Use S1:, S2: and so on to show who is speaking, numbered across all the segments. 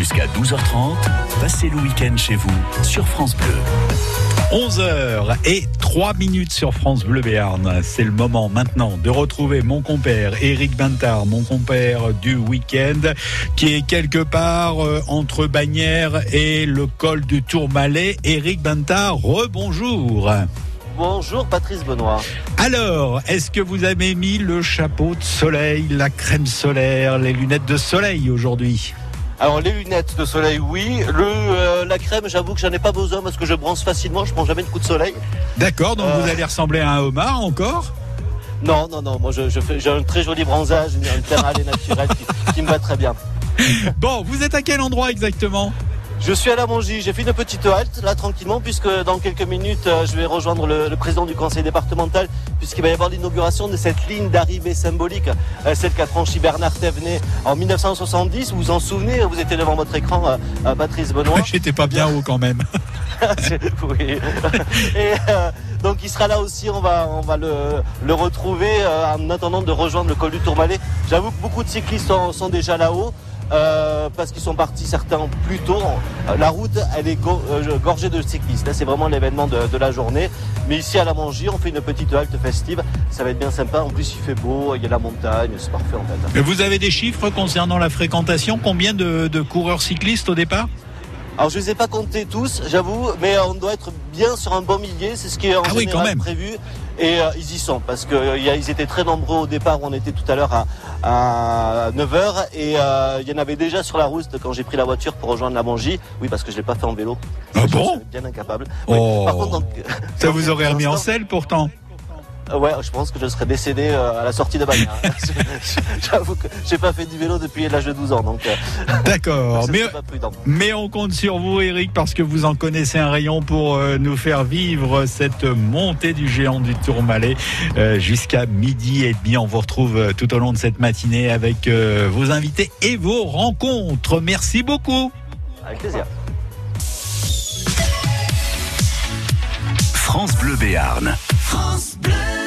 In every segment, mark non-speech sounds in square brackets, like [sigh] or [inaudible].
S1: Jusqu'à 12h30, passez le week-end chez vous sur France Bleu.
S2: 11h et 3 minutes sur France Bleu Béarn. C'est le moment maintenant de retrouver mon compère Eric Bintard, mon compère du week-end, qui est quelque part euh, entre Bagnères et le col du Tourmalet. Eric Bintard, rebonjour.
S3: Bonjour Patrice Benoît.
S2: Alors, est-ce que vous avez mis le chapeau de soleil, la crème solaire, les lunettes de soleil aujourd'hui?
S3: Alors les lunettes de soleil, oui. Le, euh, la crème, j'avoue que j'en ai pas besoin parce que je bronze facilement, je prends jamais de coup de soleil.
S2: D'accord, donc vous allez ressembler à un homard encore?
S3: Non, non, non, moi je, fais, j'ai un très joli bronzage, un teint naturel qui, qui me va très bien. [laughs]
S2: Bon, vous êtes à quel endroit exactement?
S3: Je suis à la Mongie, j'ai fait une petite halte là tranquillement puisque dans quelques minutes euh, je vais rejoindre le, président du conseil départemental puisqu'il va y avoir l'inauguration de cette ligne d'arrivée symbolique, euh, celle qu'a franchi Bernard Thévenet en 1970. Vous vous en souvenez, vous étiez devant votre écran, euh, Patrice Benoît.
S2: J'étais pas bien haut quand même. [laughs]
S3: oui. Et donc il sera là aussi, on va, on va le, le retrouver en attendant de rejoindre le col du Tourmalet. J'avoue que beaucoup de cyclistes sont, sont déjà là-haut. Euh, parce qu'ils sont partis certains plus tôt. La route, elle est euh, gorgée de cyclistes. C'est vraiment l'événement de, la journée. Mais ici à la Mangie, on fait une petite halte festive. Ça va être bien sympa. En plus, il fait beau, il y a la montagne, c'est parfait en fait.
S2: vous avez des chiffres concernant la fréquentation? Combien de, de coureurs cyclistes au départ?
S3: Alors je ne les ai pas comptés tous, j'avoue, mais on doit être bien sur un bon millier, c'est ce qui est en ah général prévu. Et euh, ils y sont, parce qu'ils euh, étaient très nombreux au départ où on était tout à l'heure à, 9h, et euh, il y en avait déjà sur la route quand j'ai pris la voiture pour rejoindre la Mongie. Oui, parce que je ne l'ai pas fait en vélo.
S2: Ah bon?
S3: Bien incapable.
S2: Oh. Ça [laughs] vous aurait remis en selle pourtant?
S3: Ouais, je pense que je serais décédé euh, à la sortie de Bagnères. [laughs] [laughs] J'avoue que j'ai pas fait du vélo depuis l'âge de 12 ans, donc. Euh, [laughs]
S2: D'accord, mais, mais on compte sur vous, Eric, parce que vous en connaissez un rayon pour nous faire vivre cette montée du géant du Tourmalet jusqu'à midi et demi. On vous retrouve tout au long de cette matinée avec vos invités et vos rencontres. Merci beaucoup.
S3: Avec plaisir.
S1: France Bleu Béarn. France Bleu.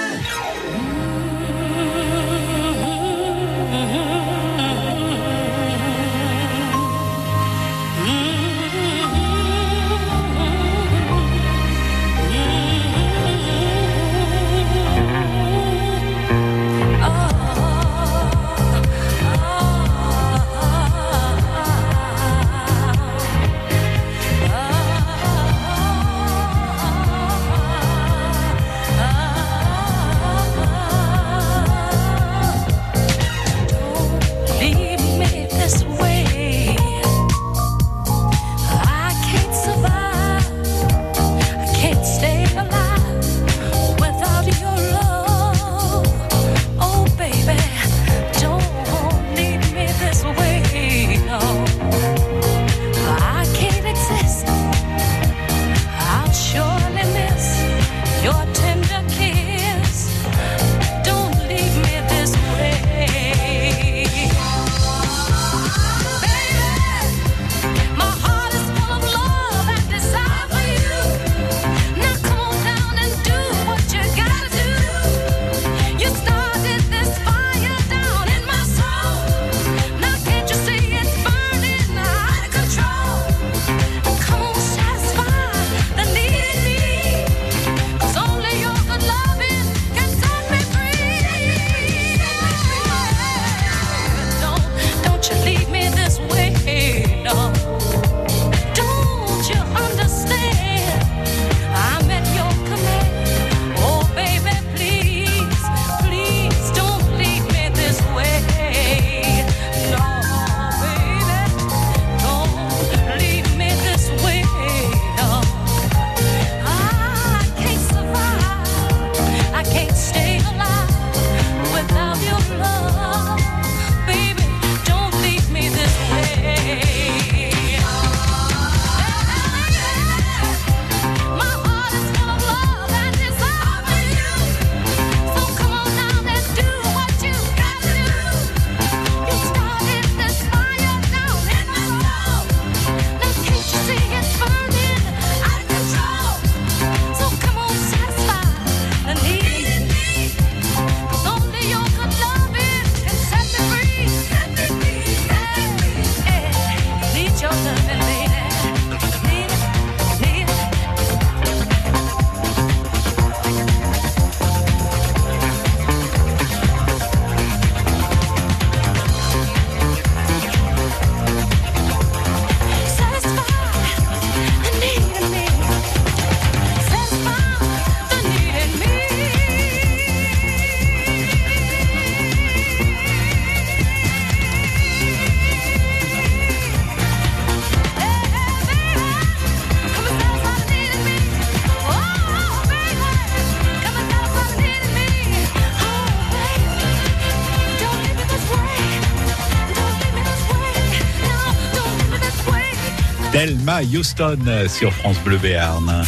S2: Houston sur France Bleu Béarn.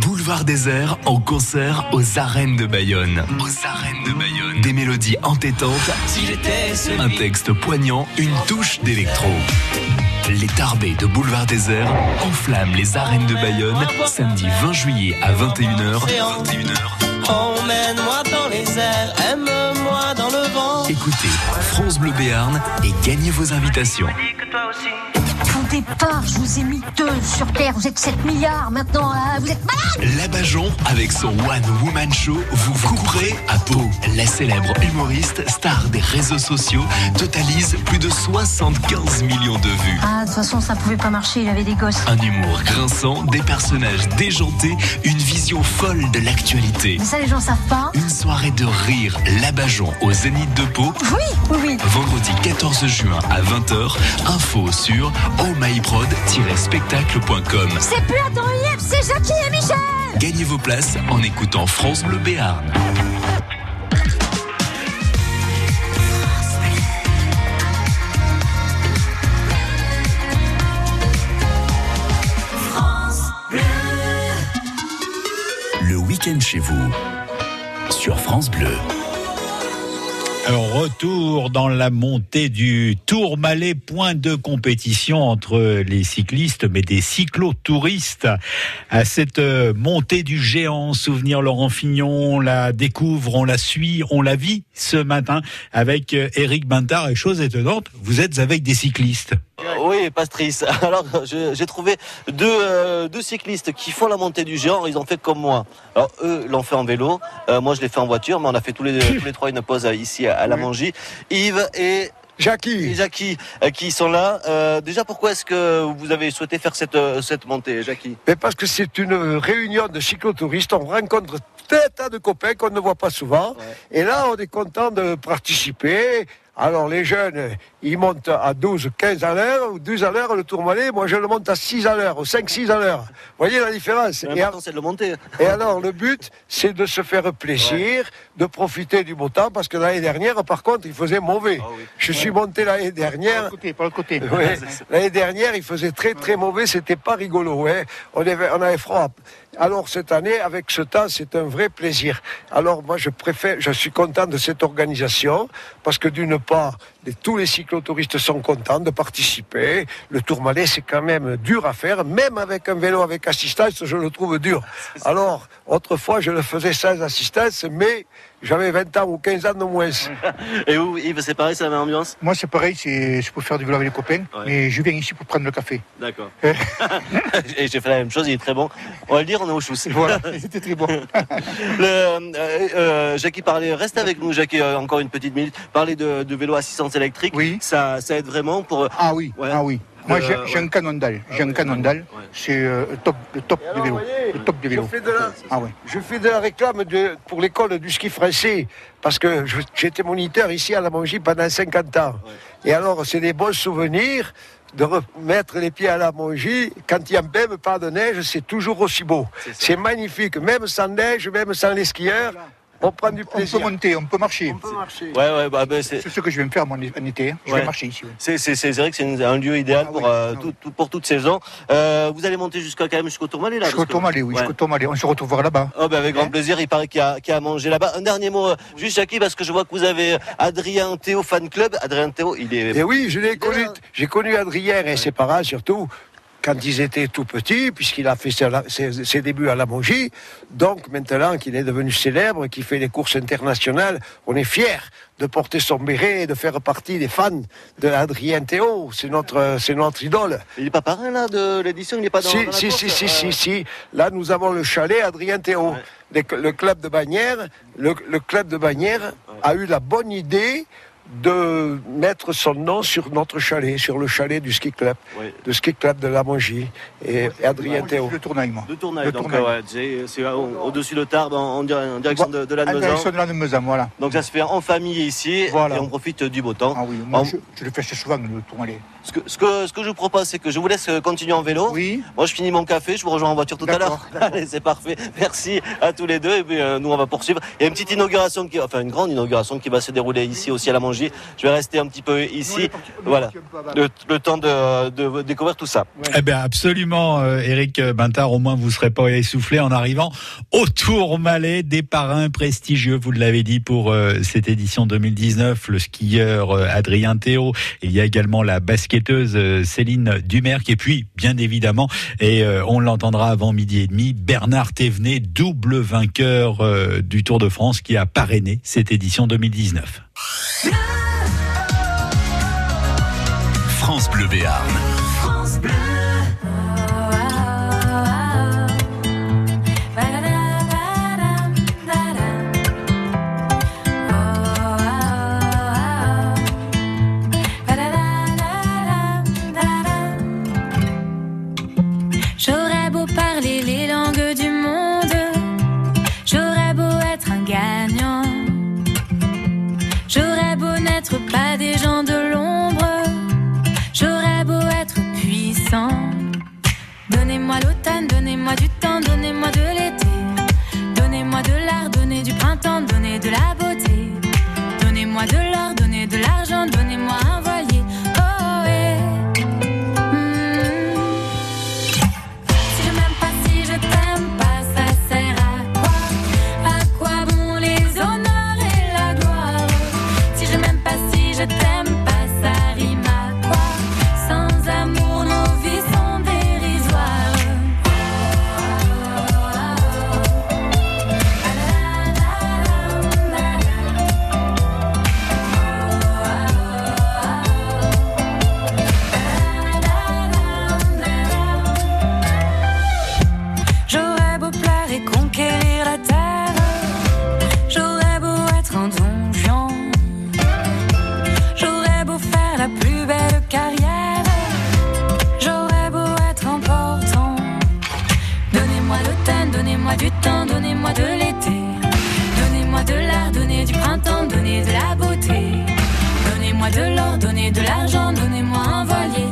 S1: Boulevard désert en concert aux arènes de Bayonne. Aux arènes de Bayonne. Des mélodies entêtantes, un texte poignant, une touche d'électro. Les Tarbés de Boulevard Désert enflamment les arènes de Bayonne samedi 20 juillet à 21h. 21h.
S4: Emmène-moi dans les airs, aime-moi dans le vent.
S1: Écoutez France Bleu Béarn et gagnez vos invitations.
S5: Départ, je vous ai mis deux sur Terre. Vous êtes 7 milliards. Maintenant, euh, vous êtes malade.
S1: Labajon, avec son One Woman Show, vous vous couperez à peau. La célèbre humoriste, star des réseaux sociaux, totalise plus de 75 millions de vues.
S5: Ah, de toute façon, ça pouvait pas marcher. Il avait des gosses.
S1: Un humour grinçant, des personnages déjantés, une vision folle de l'actualité.
S5: Mais ça, les gens savent pas.
S1: Une soirée de rire, Labajon au Zénith de Pau,
S5: Oui, oui, oui.
S1: vendredi 14 juin à 20h. Info sur ohmyprod-spectacle.com.
S5: C'est plus Attends c'est Jackie et Michel.
S1: Gagnez vos places en écoutant France Bleu Béarn. Le week-end chez vous sur France Bleu.
S2: Retour dans la montée du Tourmalet, point de compétition entre les cyclistes, mais des cyclotouristes. À cette euh, montée du géant, souvenir Laurent Fignon, on la découvre, on la suit, on la vit ce matin avec euh, Eric Bintard. Et chose étonnante, vous êtes avec des cyclistes.
S3: Oui, Pastrice. [laughs] Alors, j'ai trouvé deux, euh, deux cyclistes qui font la montée du géant. Ils ont fait comme moi. Alors, eux l'ont fait en vélo. Euh, moi, je l'ai fait en voiture, mais on a fait tous les, tous les trois une pause euh, ici à, à la Mongie. Yves et, et
S6: Jackie,
S3: Jackie qui sont là. Euh, déjà, pourquoi est-ce que vous avez souhaité faire cette, cette montée, Jackie?
S6: Mais parce que c'est une réunion de cyclotouristes, on rencontre un tas de copains qu'on ne voit pas souvent.
S3: Ouais.
S6: Et là, on est content de participer. Alors les jeunes, ils montent à 12, 15 à l'heure, ou 12 à l'heure le Tourmalet. Moi, je le monte à 6 à l'heure, ou 5, 6 à l'heure. Vous voyez la différence et,
S3: c'est de le monter.
S6: et alors, le but, c'est de se faire plaisir, de profiter du beau temps, parce que l'année dernière, par contre, il faisait mauvais.
S3: Ah oui.
S6: Je suis monté l'année dernière.
S7: côté, par le côté.
S6: Ouais. [laughs] L'année dernière, il faisait très très mauvais, c'était pas rigolo. hein. On, avait, on avait froid. Alors cette année, avec ce temps, c'est un vrai plaisir. Alors moi, je préfère, je suis content de cette organisation parce que d'une part, tous les cyclotouristes sont contents de participer. Le Tourmalet, c'est quand même dur à faire, même avec un vélo avec assistance, je le trouve dur. [laughs] Alors autrefois, je le faisais sans assistance, mais j'avais 20 ans ou 15 ans de moins. [laughs]
S3: Et vous, Yves, c'est pareil, c'est la même ambiance?
S7: Moi, c'est pareil, c'est pour faire du vélo avec les copains,
S3: Ouais.
S7: mais je viens ici pour prendre le café.
S3: D'accord. [laughs] Et j'ai fait la même chose, il est très bon. On va le dire, on est au chousse.
S7: Voilà, c'était très bon.
S3: Le, euh, euh, Jackie parlait, reste avec nous, Jackie, euh, encore une petite minute. Parler de, de vélo assistance électrique,
S7: Oui.
S3: ça, ça aide vraiment pour.
S7: Ah oui,
S3: Ouais.
S7: ah oui. Moi,
S3: Euh,
S7: j'ai
S3: ouais.
S7: un canondal. J'ai
S3: Ah
S7: un
S3: ouais,
S7: canondal.
S3: ouais.
S7: C'est euh, le top, le top du vélo. Le top du vélo.
S6: Je fais de la,
S7: Ah ouais.
S6: Je fais de la réclame de- pour l'école du ski français parce que j'étais moniteur ici à la Mongie pendant 50 ans. Et alors, c'est des bons souvenirs de remettre les pieds à la Mongie. Quand il n'y a même pas de neige, c'est toujours aussi beau. C'est magnifique. Même sans neige, même sans les skieurs, on prend du
S7: On peut
S6: plaisir.
S7: monter, on peut marcher.
S6: On peut marcher.
S3: Ouais, ouais, bah, bah, c'est.
S7: C'est ce que je vais me faire moi, en été. hein. Je
S3: Ouais.
S7: vais marcher ici. ouais.
S3: C'est, c'est, c'est vrai que c'est un lieu idéal
S7: Ah
S3: pour,
S7: oui,
S3: euh,
S7: ah
S3: tout-
S7: oui.
S3: tout- pour toute saison. Euh, vous allez monter jusqu'à quand même jusqu'au Tourmalet là
S7: Jusqu'au
S3: que-
S7: Tourmalet, oui,
S3: Ouais.
S7: jusqu'au Tourmalet. On se retrouvera là-bas.
S3: Oh, ben avec grand
S7: Hein
S3: plaisir, il paraît qu'il y, a, qu'il y a à manger là-bas. Un dernier mot, euh, juste Jackie, parce que je vois que vous avez Adrien Théo fan club. Adrien Théo, il est.
S6: Et oui, je l'ai connu. J'ai connu Adrien et ses parents surtout quand ils étaient tout petits, puisqu'il a fait ses, débuts à la Mongie. Donc maintenant qu'il est devenu célèbre, qu'il fait les courses internationales, on est fiers de porter son béret et de faire partie des fans de Adrien Théo. C'est notre, c'est notre idole.
S3: Il est pas parrain là de l'édition, il est pas dans,
S6: Si,
S3: dans la
S6: si,
S3: course
S6: si, si,
S3: Euh,
S6: si, si. Là, nous avons le chalet Adrien Théo.
S3: Ouais.
S6: Le, club de Bagnères, le, le club de Bagnères a eu la bonne idée de mettre son nom sur notre chalet, sur le chalet du ski club,
S3: Ouais.
S6: le ski club de la Mongie et, Adrien Théo.
S7: Le tournail, moi.
S3: De Tournai,
S7: Le
S3: donc ouais, c'est, c'est au- au-dessus de Tarbes, en, en dir- en direction de, de la
S7: la direction
S3: Neusan.
S7: de la Nemezan, voilà.
S3: Donc ça se fait en famille ici
S7: Voilà.
S3: et on profite du beau temps.
S7: Ah oui, moi,
S3: En-
S7: je, je le fais assez souvent, le Tourmalet.
S3: Ce, que, ce, que, ce que je vous propose, c'est que je vous laisse euh, continuer en vélo.
S7: Oui.
S3: Moi, je finis mon café, je vous rejoins en voiture tout à l'heure.
S7: D'accord. [laughs]
S3: Allez, c'est parfait. Merci à tous les deux. Et puis, euh, nous, on va poursuivre. Il y a une petite inauguration, qui, enfin une grande inauguration qui va se dérouler ici aussi à la Mongie. Je vais rester un petit peu ici. Voilà, le, temps de, découvrir tout ça.
S2: Eh bien, absolument, euh, Eric Bintard. Au moins, vous ne serez pas essoufflé en arrivant au Tour Malais. des parrains prestigieux. Vous l'avez dit pour euh, cette édition 2019, le skieur euh, Adrien Théo. Il y a également la basketteuse euh, Céline Dumerc. Et puis, bien évidemment, et on l'entendra avant midi et demi, Bernard Thévenet, double vainqueur du Tour de France qui a parrainé cette édition 2019.
S1: France Bleu Béarn.
S8: Donnez-moi du temps, donnez-moi de l'été. Donnez-moi de l'art, donnez du printemps, donnez de la beauté. Donnez-moi de l'or, donnez de l'argent, donnez-moi un vol. Donnez-moi de l'or, donnez de l'argent, donnez-moi un voilier.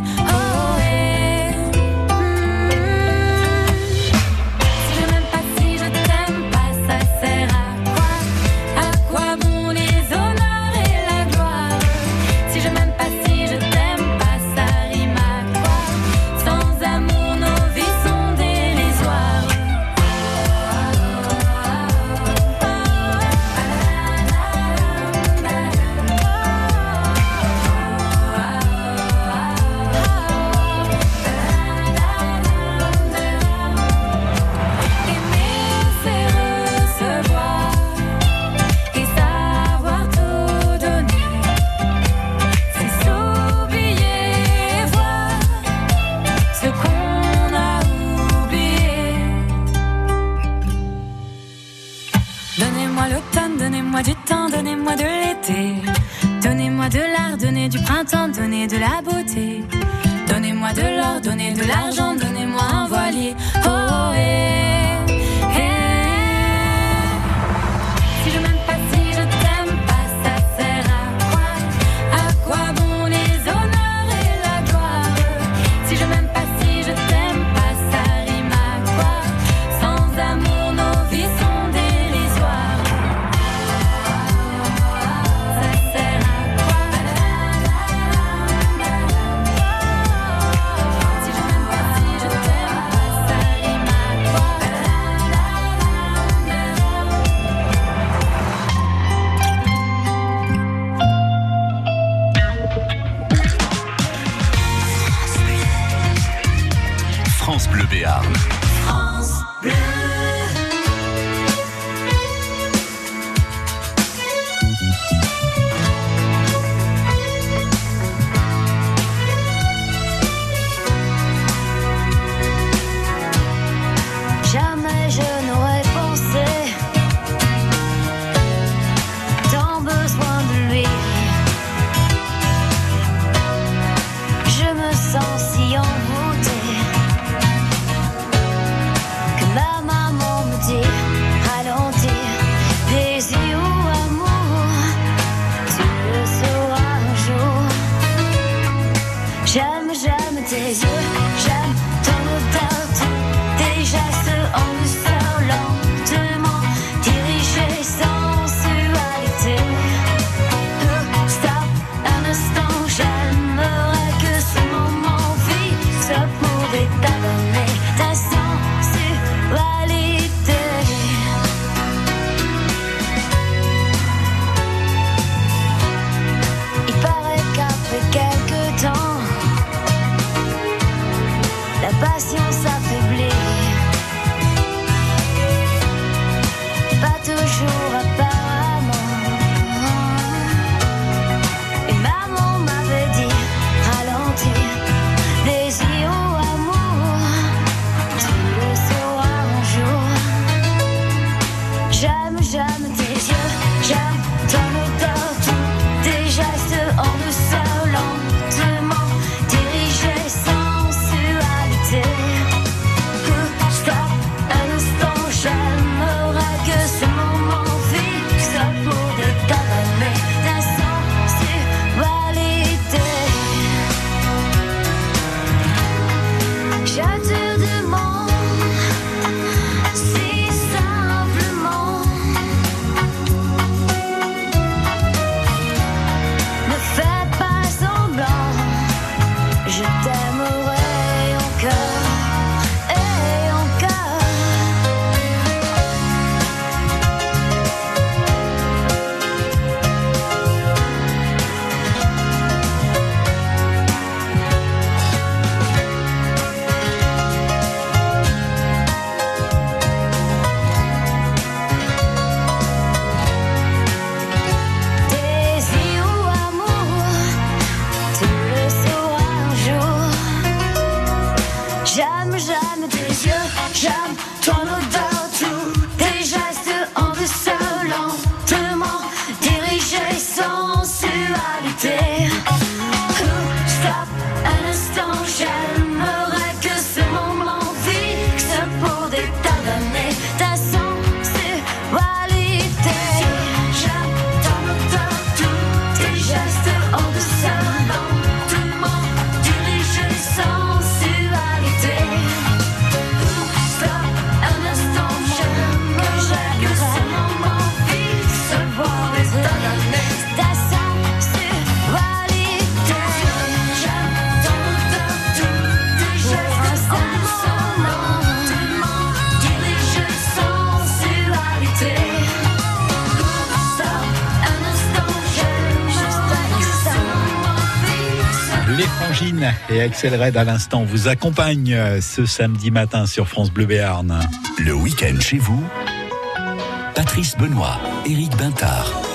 S8: Et
S2: Axel Red à l'instant vous accompagnent euh, ce samedi matin sur France Bleu Béarn.
S1: Le week-end chez vous, Patrice Benoît, Éric Bintard.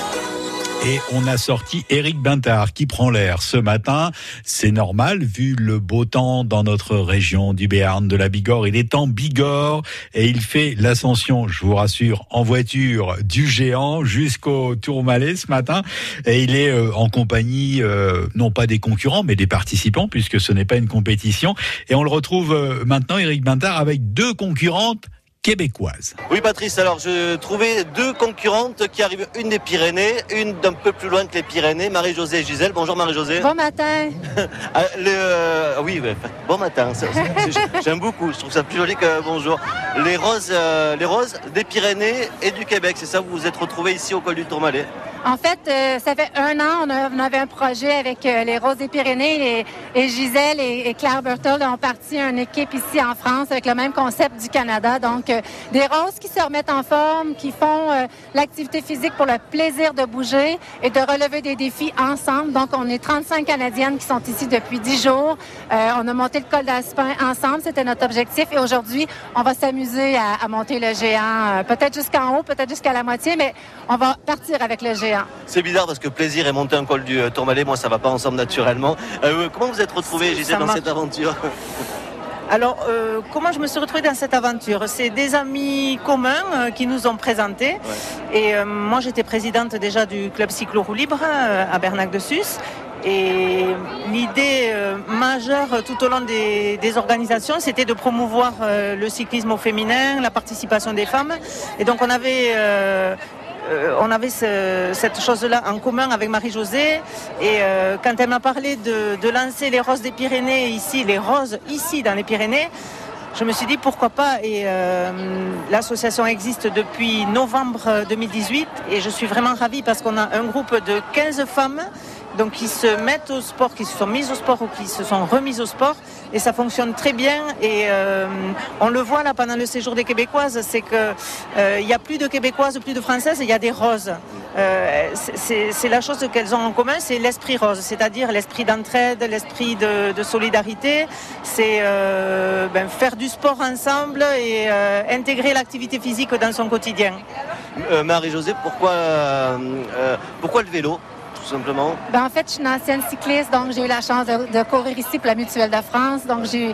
S2: Et on a sorti Eric Bintard qui prend l'air ce matin. C'est normal vu le beau temps dans notre région du Béarn, de la Bigorre. Il est en Bigorre et il fait l'ascension, je vous rassure, en voiture du géant jusqu'au Tourmalet ce matin. Et il est euh, en compagnie, euh, non pas des concurrents, mais des participants puisque ce n'est pas une compétition. Et on le retrouve euh, maintenant, Eric Bintard, avec deux concurrentes québécoise.
S3: Oui Patrice, alors je trouvais deux concurrentes qui arrivent, une des Pyrénées, une d'un peu plus loin que les Pyrénées, Marie-Josée et Gisèle. Bonjour Marie-Josée.
S9: Bon matin. [laughs]
S3: Ah, le, euh, oui, bon matin. [laughs] J'aime beaucoup, je trouve ça plus joli que bonjour. Les roses, euh, les roses des Pyrénées et du Québec, c'est ça, vous vous êtes retrouvés ici au col du Tourmalet.
S9: En fait, euh, ça fait un an, on, avait un projet avec euh, les Roses des Pyrénées et, Gisèle et, et Claire Berthold ont parti une équipe ici en France avec le même concept du Canada. Donc, euh, des roses qui se remettent en forme, qui font l'activité physique pour le plaisir de bouger et de relever des défis ensemble. Donc, on est 35 Canadiennes qui sont ici depuis 10 jours. On a monté le col d'Aspin ensemble, c'était notre objectif. Et aujourd'hui, on va s'amuser à, monter le géant, peut-être jusqu'en haut, peut-être jusqu'à la moitié, mais on va partir avec le géant.
S3: C'est bizarre parce que plaisir et monter un col du euh, Tourmalet, moi ça va pas ensemble naturellement. Euh, comment vous êtes retrouvés, Gisèle, dans
S10: marche.
S3: cette aventure?
S10: Alors, euh, comment je me suis retrouvée dans cette aventure? C'est des amis communs euh, qui nous ont présentés. Et euh, moi, j'étais présidente déjà du club cyclo-roue libre euh, à Bernac-de-Sus. Et l'idée euh, majeure euh, tout au long des, des organisations, c'était de promouvoir euh, le cyclisme au féminin, la participation des femmes. Et donc, on avait... euh, on avait ce- cette chose-là en commun avec Marie-Josée. Et euh, quand elle m'a parlé de, de lancer les roses des Pyrénées ici, les roses ici dans les Pyrénées, je me suis dit pourquoi pas. Et euh, l'association existe depuis novembre 2018 et je suis vraiment ravie parce qu'on a un groupe de 15 femmes donc qui se mettent au sport, qui se sont mises au sport ou qui se sont remises au sport et ça fonctionne très bien et euh, on le voit là pendant le séjour des Québécoises, c'est que euh, il y a plus de Québécoises, plus de Françaises, il y a des roses. Euh, c'est- la chose qu'elles ont en commun, c'est l'esprit rose, c'est-à-dire l'esprit d'entraide, l'esprit de, solidarité. C'est euh, ben, faire du sport ensemble et euh, intégrer l'activité physique dans son quotidien.
S3: Euh, Marie-Josée, pourquoi, euh, euh, pourquoi le vélo,
S9: Ben, en fait, je suis une ancienne cycliste, donc j'ai eu la chance de, courir ici pour la Mutuelle de France. Donc, j'ai-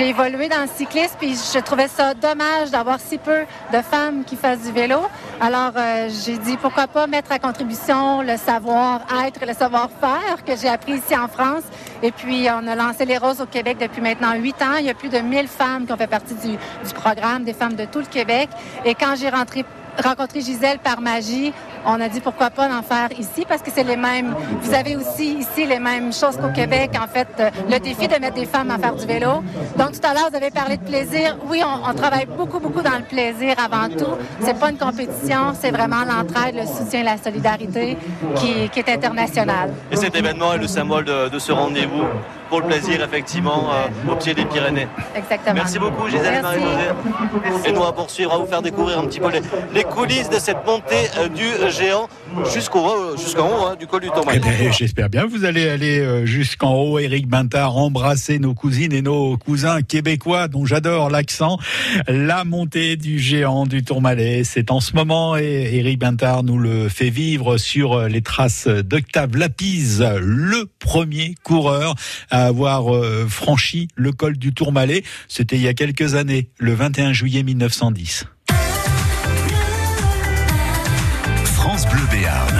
S9: évolué dans le cyclisme, puis je trouvais ça dommage d'avoir si peu de femmes qui fassent du vélo. Alors, euh, j'ai dit pourquoi pas mettre à contribution le savoir-être le savoir-faire que j'ai appris ici en France. Et puis, on a lancé les Roses au Québec depuis maintenant huit ans. Il y a plus de 1000 femmes qui ont fait partie du, du programme, des femmes de tout le Québec. Et quand j'ai rentré rencontré Gisèle par magie. On a dit pourquoi pas d'en faire ici parce que c'est les mêmes. Vous avez aussi ici les mêmes choses qu'au Québec. En fait, euh, le défi de mettre des femmes à faire du vélo. Donc tout à l'heure, vous avez parlé de plaisir. Oui, on, travaille beaucoup, beaucoup dans le plaisir avant tout. C'est pas une compétition, c'est vraiment l'entraide, le soutien, la solidarité qui, est internationale.
S3: Et cet événement est le symbole de ce rendez-vous? Pour le plaisir, effectivement, euh, au pied des Pyrénées.
S9: Exactement.
S3: Merci beaucoup, Gisèle. Marie-Josée. Et nous, on va poursuivre, à vous faire découvrir un petit peu les, les coulisses de cette montée euh, du géant jusqu'au euh, jusqu'en haut hein, du col du
S2: Eh
S3: Tourmalet.
S2: ben, J'espère bien que vous allez aller jusqu'en haut, Eric Bintard, embrasser nos cousines et nos cousins québécois dont j'adore l'accent. La montée du géant du Tourmalet, c'est en ce moment et Eric Bintard nous le fait vivre sur les traces d'Octave Lapise, le premier coureur à avoir euh, franchi le col du Tourmalet. C'était il y a quelques années, le 21 juillet 1910.
S1: France Bleu Béarn.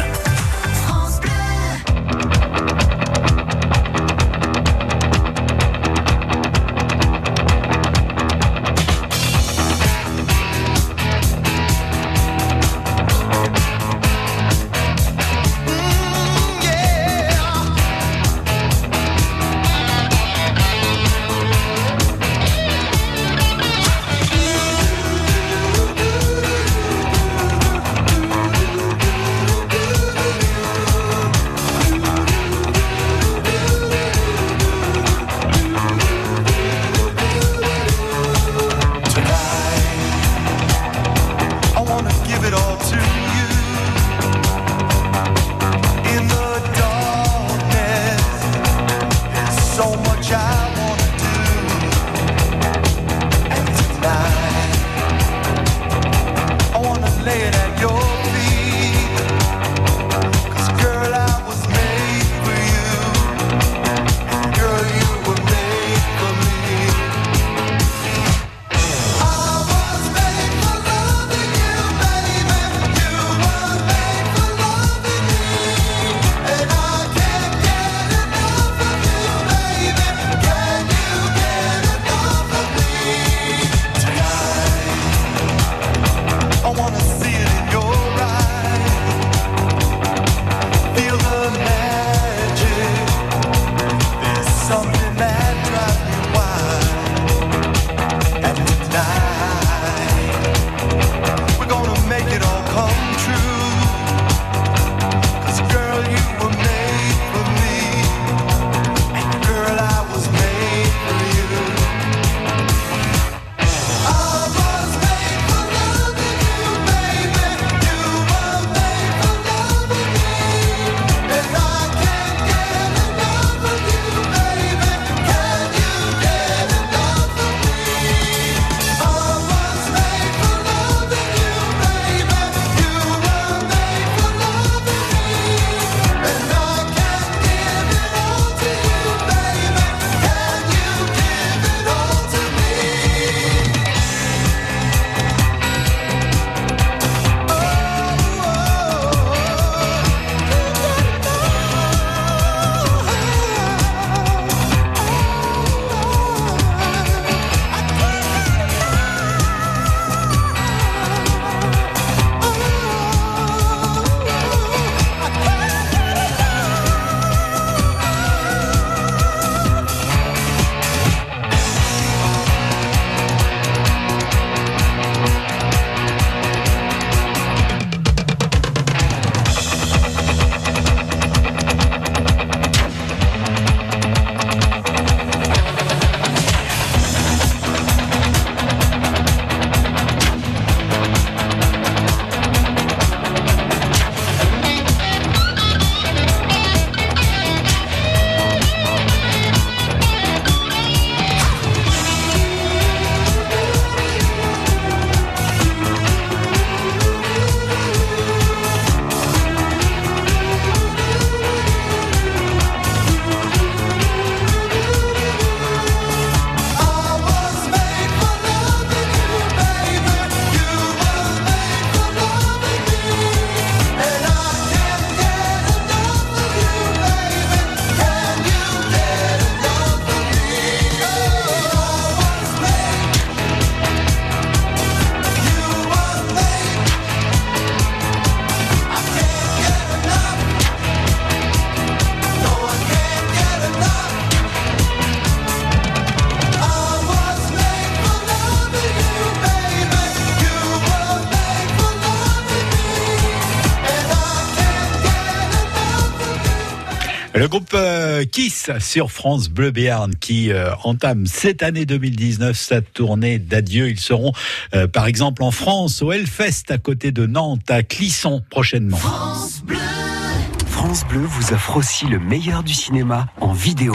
S2: Kiss sur France Bleu Béarn qui euh, entame cette année 2019 sa tournée d'adieu. Ils seront euh, par exemple en France au Hellfest à côté de Nantes à Clisson prochainement.
S1: France Bleu. France Bleu vous offre aussi le meilleur du cinéma en vidéo.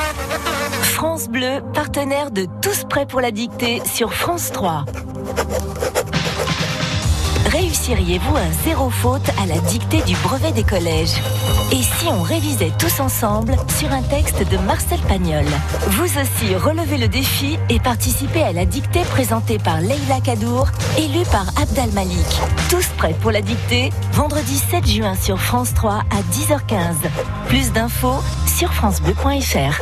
S11: France Bleu, partenaire de Tous prêts pour la dictée sur France 3. Réussiriez-vous un zéro faute à la dictée du brevet des collèges? Et si on révisait tous ensemble sur un texte de Marcel Pagnol? Vous aussi relevez le défi et participez à la dictée présentée par Leila Kadour, élue par Abdal Malik. Tous prêts pour la dictée Vendredi 7 juin sur France 3 à 10h15. Plus d'infos sur francebleu.fr.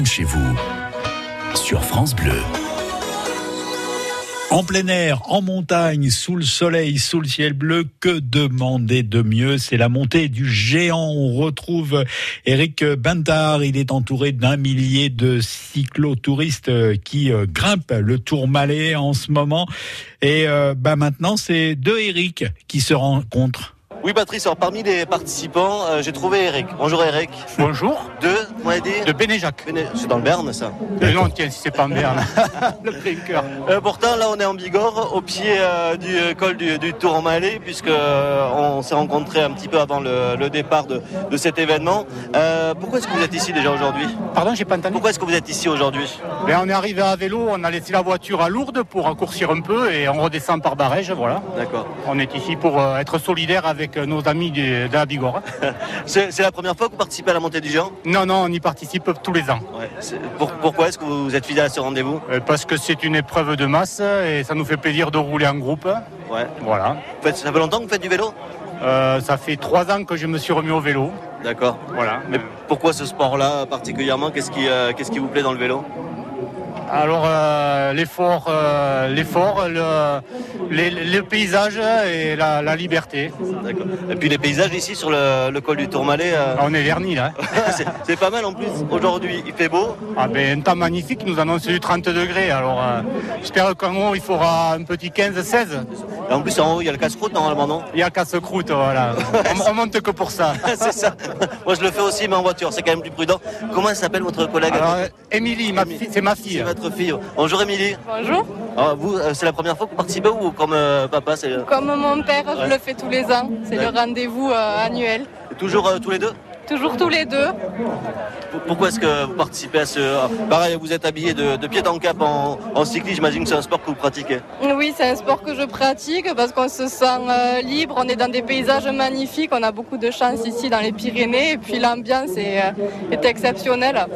S1: chez vous sur France Bleu.
S2: En plein air, en montagne, sous le soleil, sous le ciel bleu, que demander de mieux? C'est la montée du géant. On retrouve Eric Bintard. Il est entouré d'un millier de cyclotouristes qui euh, grimpent le Tourmalet en ce moment. Et euh, bah maintenant, c'est deux Eric qui se rencontrent.
S3: Oui, Patrice, alors parmi les participants, euh, j'ai trouvé Eric. Bonjour Eric.
S7: Bonjour.
S3: De, dit
S7: De Bénéjac.
S3: Béné- C'est dans le Berne, ça.
S7: Mais non, tiens, si c'est pas en Berne. [laughs] le cœur.
S3: Euh, pourtant, là, on est en Bigorre, au pied euh, du euh, col du, du Tourmalet, puisque euh, on s'est rencontrés un petit peu avant le, le départ de, de cet événement. Pourquoi est-ce que vous êtes ici déjà aujourd'hui?
S7: Pardon, j'ai pas entendu.
S3: Pourquoi est-ce que vous êtes ici aujourd'hui?
S7: Ben, on est arrivé à vélo, on a laissé la voiture à Lourdes pour raccourcir un peu et on redescend par Barège, voilà.
S3: D'accord.
S7: On est ici pour être solidaire avec euh, nos amis de la Bigorre. [laughs]
S3: C'est la première fois que vous participez à la montée du géant
S7: Non, non, on y participe tous les ans.
S3: Ouais. C'est- pour- pourquoi est-ce que vous êtes fidèle à ce rendez-vous?
S7: Euh, Parce que c'est une épreuve de masse et ça nous fait plaisir de rouler en groupe.
S3: Ouais.
S7: Voilà.
S3: Faites- Ça fait longtemps que vous faites du vélo?
S7: Euh, ça fait trois ans que je me suis remis au vélo.
S3: D'accord.
S7: Voilà.
S3: Mais pourquoi ce sport-là particulièrement? Qu'est-ce qui, euh, qu'est-ce qui vous plaît dans le vélo?
S7: Alors euh, l'effort, euh, l'effort, le, les- le paysage et la, la liberté.
S3: D'accord. Et puis les paysages ici sur le, le col du Tourmalet, euh,
S7: Ah, On est vernis là. hein. [laughs]
S3: c'est- c'est pas mal en plus. Aujourd'hui, il fait beau.
S7: Ah ben, un temps magnifique, nous annonce du 30 degrés. Alors j'espère qu'en haut il fera un petit 15-16.
S3: Et en plus, en haut, il y a le casse-croûte normalement, non?
S7: Il y a casse-croûte, voilà. on, on monte que pour ça. [laughs]
S3: C'est ça. Moi, je le fais aussi, mais en voiture. C'est quand même plus prudent. Comment elle s'appelle votre collègue?
S7: Émilie, ma c'est ma fille.
S3: C'est votre fille. Bonjour, Émilie.
S12: Bonjour.
S3: Alors, vous, euh, c'est la première fois que vous participez ou comme euh, papa c'est
S12: Comme mon père, je le fais tous les ans. C'est le rendez-vous euh, annuel.
S3: toujours euh, tous les deux?
S12: Toujours tous les deux.
S3: Pourquoi est-ce que vous participez à ce. ah, Pareil, vous êtes habillé de, de pied en cap en, en cyclisme. J'imagine que c'est un sport que vous pratiquez.
S12: Oui, c'est un sport que je pratique parce qu'on se sent euh, libre. On est dans des paysages magnifiques. On a beaucoup de chance ici dans les Pyrénées. Et puis l'ambiance est, euh, est exceptionnelle.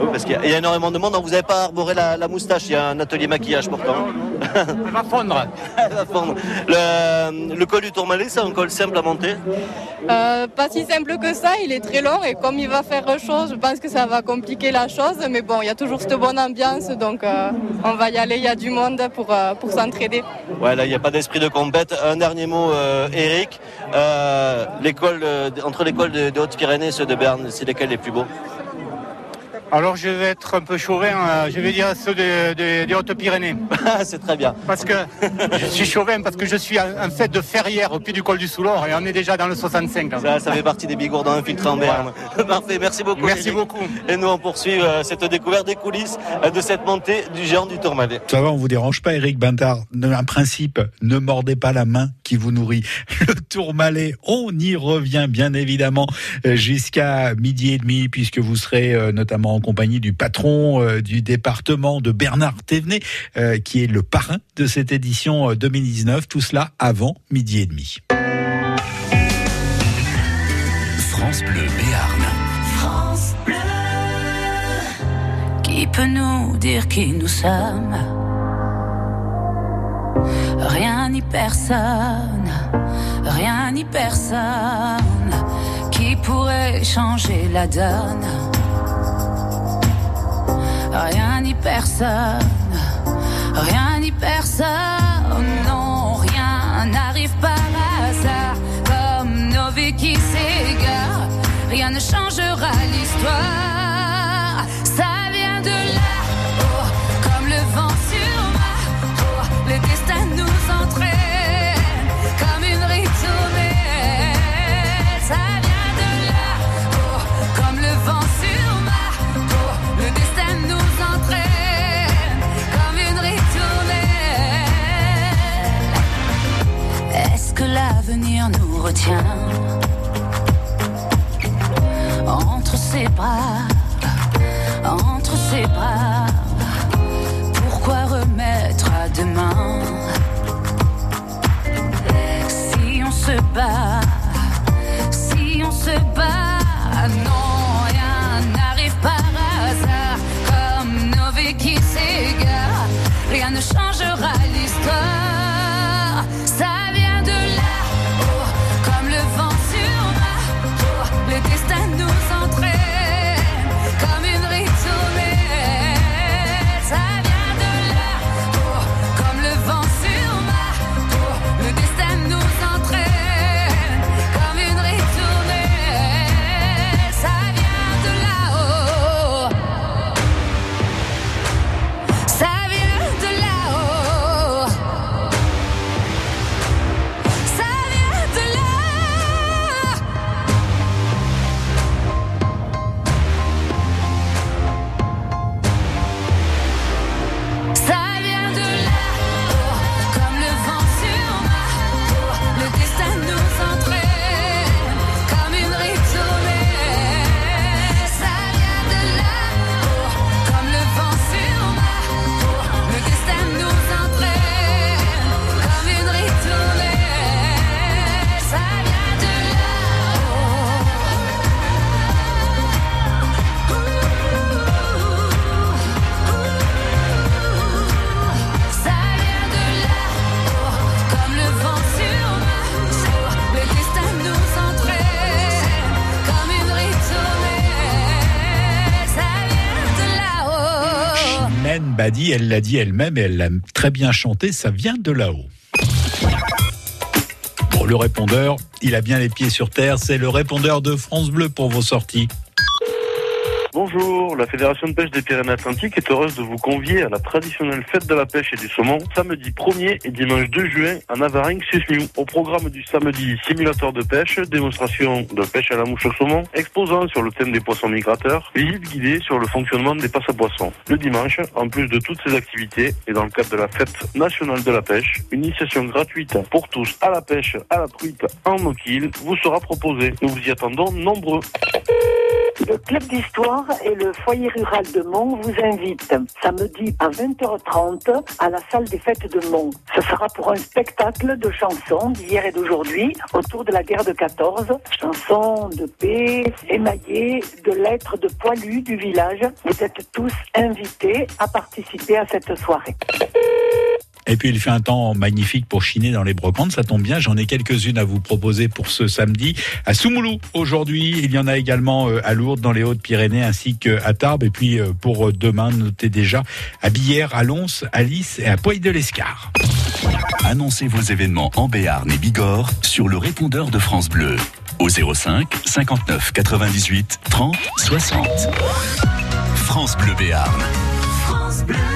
S3: Oui, parce qu'il y, a- il y a énormément de monde. Vous n'avez pas arboré la, la moustache. Il y a un atelier maquillage pourtant.
S7: Elle va fondre. [laughs]
S3: Elle va fondre. Le, le col du Tourmalet, c'est un col simple à monter?
S12: Euh, pas si simple que ça. Il est très long et comme il va faire chaud, je pense que ça va compliquer la chose. Mais bon, il y a toujours cette bonne ambiance. Donc euh, on va y aller. Il y a du monde pour, euh, pour s'entraider.
S3: Ouais, là, il n'y a pas d'esprit de compète. Un dernier mot, euh, Eric. Euh, l'école, euh, entre l'école de, de Haute-Pyrénées et ceux de Berne, c'est lesquels les plus beaux?
S7: Alors je vais être un peu chauvin, euh, je vais dire ceux des, des- des Hautes-Pyrénées. [laughs]
S3: c'est très bien.
S7: Parce que je suis chauvin, parce que je suis un, un fait de ferrière au pied du col du Soulor et on est déjà dans le 65. là.
S3: Ça, ça fait partie des bigourdins infiltrés en Berne. [laughs] Parfait, merci beaucoup.
S7: Merci
S3: Eric.
S7: beaucoup.
S3: Et nous, on poursuit euh, cette découverte des coulisses euh, de cette montée du géant du Tourmalet.
S2: Ça va, on vous dérange pas, Eric Bintard. Un principe, ne mordez pas la main qui vous nourrit. [laughs] Le Tourmalet, on y revient bien évidemment euh, jusqu'à midi et demi, puisque vous serez euh, notamment en compagnie du patron euh, du département de Bernard Thévenet, euh, qui est le parrain de cette édition euh, 2019. Tout cela avant midi et demi.
S1: France Bleu Béarn.
S8: France Bleu. Qui peut nous dire qui nous sommes? Rien ni personne, rien ni personne qui pourrait changer la donne? Rien ni personne, rien ni personne, non, rien n'arrive par hasard comme nos vies qui s'égarent. Rien ne changera l'histoire. L'avenir nous retient. Entre ses bras, entre ses bras Pourquoi remettre à demain? Si on se bat, si on se bat,
S2: elle l'a dit elle-même et elle l'a très bien chanté, ça vient de là-haut. Bon, le répondeur, il a bien les pieds sur terre, c'est le répondeur de France Bleu pour vos sorties.
S13: Bonjour, la Fédération de pêche des Pyrénées-Atlantiques est heureuse de vous convier à la traditionnelle fête de la pêche et du saumon, samedi 1er et dimanche 2 juin à Navarin, Susmiou. Au programme du samedi, simulateur de pêche, démonstration de pêche à la mouche au saumon, exposant sur le thème des poissons migrateurs, visite guidée sur le fonctionnement des passes à poissons. Le dimanche, en plus de toutes ces activités, et dans le cadre de la fête nationale de la pêche, une initiation gratuite pour tous à la pêche, à la truite, en moquille, vous sera proposée. Nous vous y attendons nombreux.
S14: Le club d'histoire et le foyer rural de Mont vous invitent samedi à 20h30 à la salle des fêtes de Mont. Ce sera pour un spectacle de chansons d'hier et d'aujourd'hui autour de la guerre de 14. Chansons de paix, émaillées de lettres de poilus du village. Vous êtes tous invités à participer à cette soirée.
S2: Et puis il fait un temps magnifique pour chiner dans les brocantes, ça tombe bien, j'en ai quelques-unes à vous proposer pour ce samedi. À Soumoulou aujourd'hui, il y en a également euh, à Lourdes dans les Hautes-Pyrénées ainsi qu'à Tarbes. Et puis euh, pour demain, notez déjà à Billère, à Lons, à Lys et à Poix de l'Escar.
S1: Annoncez vos événements en Béarn et Bigorre sur le répondeur de France Bleu au 05 59 98 30 60.
S15: France Bleu Béarn.
S16: France Bleu.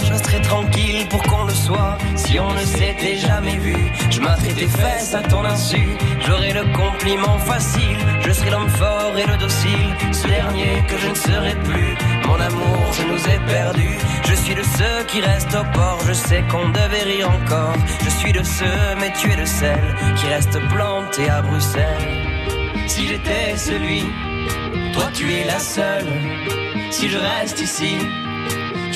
S17: Je serais tranquille pour qu'on le soit. Si on ne s'était jamais vu, je m'attrais tes fesses à ton insu. J'aurais le compliment facile, je serais l'homme fort et le docile. Ce dernier que je ne serai plus, mon amour, je nous ai perdus. Je suis de ceux qui restent au port, je sais qu'on devait rire encore. Je suis de ceux, mais tu es de celle qui reste planté à Bruxelles. Si j'étais celui, toi tu es la seule. Si je reste ici,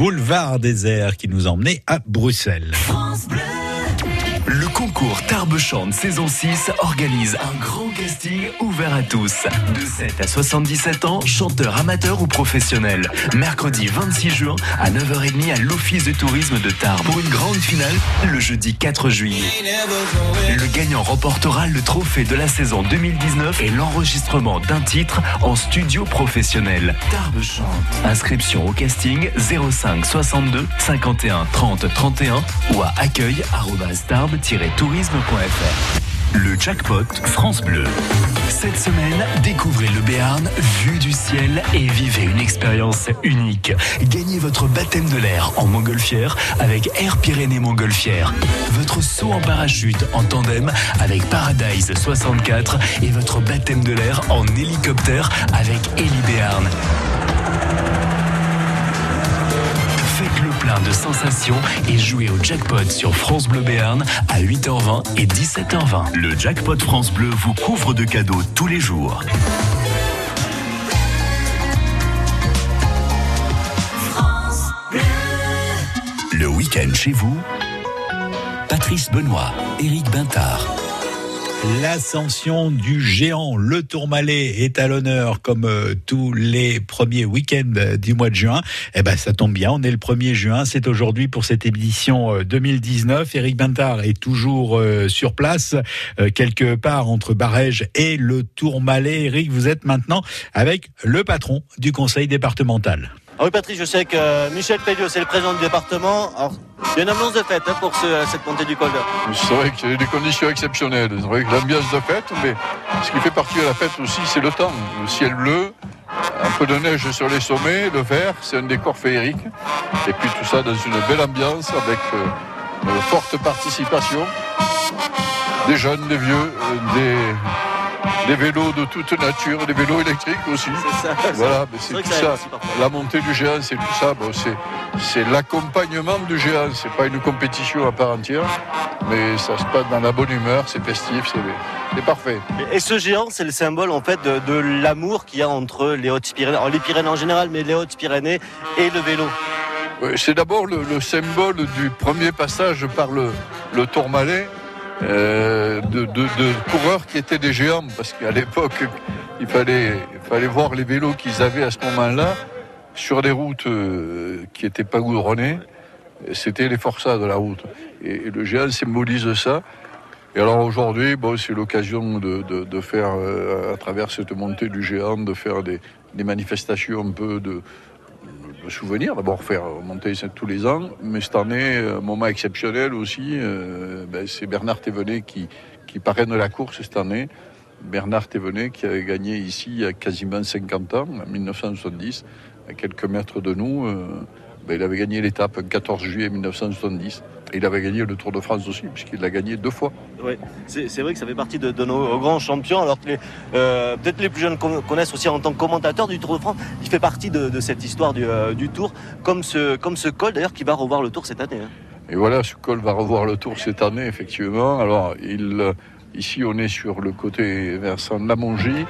S2: Boulevard désert qui nous emmenait à Bruxelles.
S15: Le concours Tarbes Chante saison 6 organise un grand casting ouvert à tous. De 7 à 77 ans, chanteurs amateurs ou professionnels. Mercredi 26 juin à 9h30 à l'Office de tourisme de Tarbes. Pour une grande finale, le jeudi 4 juillet. Le gagnant remportera le trophée de la saison 2019 et l'enregistrement d'un titre en studio professionnel. Tarbes Chante. Inscription au casting 05 62 51 30 31 ou à Le jackpot France Bleu. Cette semaine, découvrez le Béarn vu du ciel et vivez une expérience unique. Gagnez votre baptême de l'air en montgolfière avec Air Pyrénées Montgolfière. Votre saut en parachute en tandem avec Paradise 64 et votre baptême de l'air en hélicoptère avec Heli Béarn. Plein de sensations et jouez au jackpot sur France Bleu Béarn à 8h20 et 17h20. Le jackpot France Bleu vous couvre de cadeaux tous les jours. Le week-end chez vous, Patrice Benoît, Éric Bintard.
S2: L'ascension du géant, le Tourmalet, est à l'honneur comme euh, tous les premiers week-ends euh, du mois de juin. Eh ben, ça tombe bien, on est le 1er juin, c'est aujourd'hui pour cette édition euh, 2019. Éric Bintard est toujours euh, sur place, euh, quelque part entre Barège et le Tourmalet. Éric, vous êtes maintenant avec le patron du conseil départemental.
S3: Ah oui, Patrice, je sais que euh, Michel Pelliot, c'est le président du département. Alors, il y a une ambiance de fête hein, pour ce- cette montée du col.
S18: C'est vrai y a des conditions exceptionnelles. C'est vrai que l'ambiance de fête, mais ce qui fait partie de la fête aussi, c'est le temps. Le ciel bleu, un peu de neige sur les sommets, le vert, c'est un décor féerique. Et puis tout ça dans une belle ambiance avec euh, une forte participation des jeunes, des vieux, euh, des, des vélos de toute nature, des vélos électriques aussi.
S3: ça,
S18: Voilà, mais
S3: c'est
S18: tout
S3: ça.
S18: La montée du géant, c'est tout ça. Bon, c'est, c'est l'accompagnement du géant. C'est pas une compétition à part entière, mais ça se passe dans la bonne humeur, c'est festif, c'est, c'est parfait.
S3: Et ce géant, c'est le symbole en fait de, de l'amour qu'il y a entre les Hautes-Pyrénées, les Pyrénées en général, mais les Hautes-Pyrénées et le vélo.
S18: Ouais, C'est d'abord le, le symbole du premier passage par le, le Tourmalet euh, de, coureurs qui étaient des géants, parce qu'à l'époque, il fallait, il fallait voir les vélos qu'ils avaient à ce moment-là sur des routes euh, qui n'étaient pas goudronnées. C'était les forçats de la route. Et, le géant symbolise ça. Et alors aujourd'hui, bon, c'est l'occasion de, de- de faire, euh, à travers cette montée du géant, de faire des, des manifestations un peu de, de souvenirs. D'abord faire monter tous les ans, mais cette année, un moment exceptionnel aussi, euh, ben, c'est Bernard Thévenet qui, qui parraine la course cette année. Bernard Thévenet qui avait gagné ici il y a quasiment 50 ans, en 1970, à quelques mètres de nous. euh, ben, il avait gagné l'étape le 14 juillet 1970. Il avait gagné le Tour de France aussi, puisqu'il l'a gagné deux fois.
S3: Ouais, c'est vrai que ça fait partie de, de nos grands champions, alors que les, euh, peut-être les plus jeunes con- connaissent aussi en tant que commentateur du Tour de France. Il fait partie de, de cette histoire du, euh, du Tour, comme ce, comme ce col d'ailleurs qui va revoir le Tour cette année. hein.
S18: Et voilà, ce col va revoir le tour cette année, effectivement. Alors, il, euh, ici, on est sur le côté versant de la Mongie.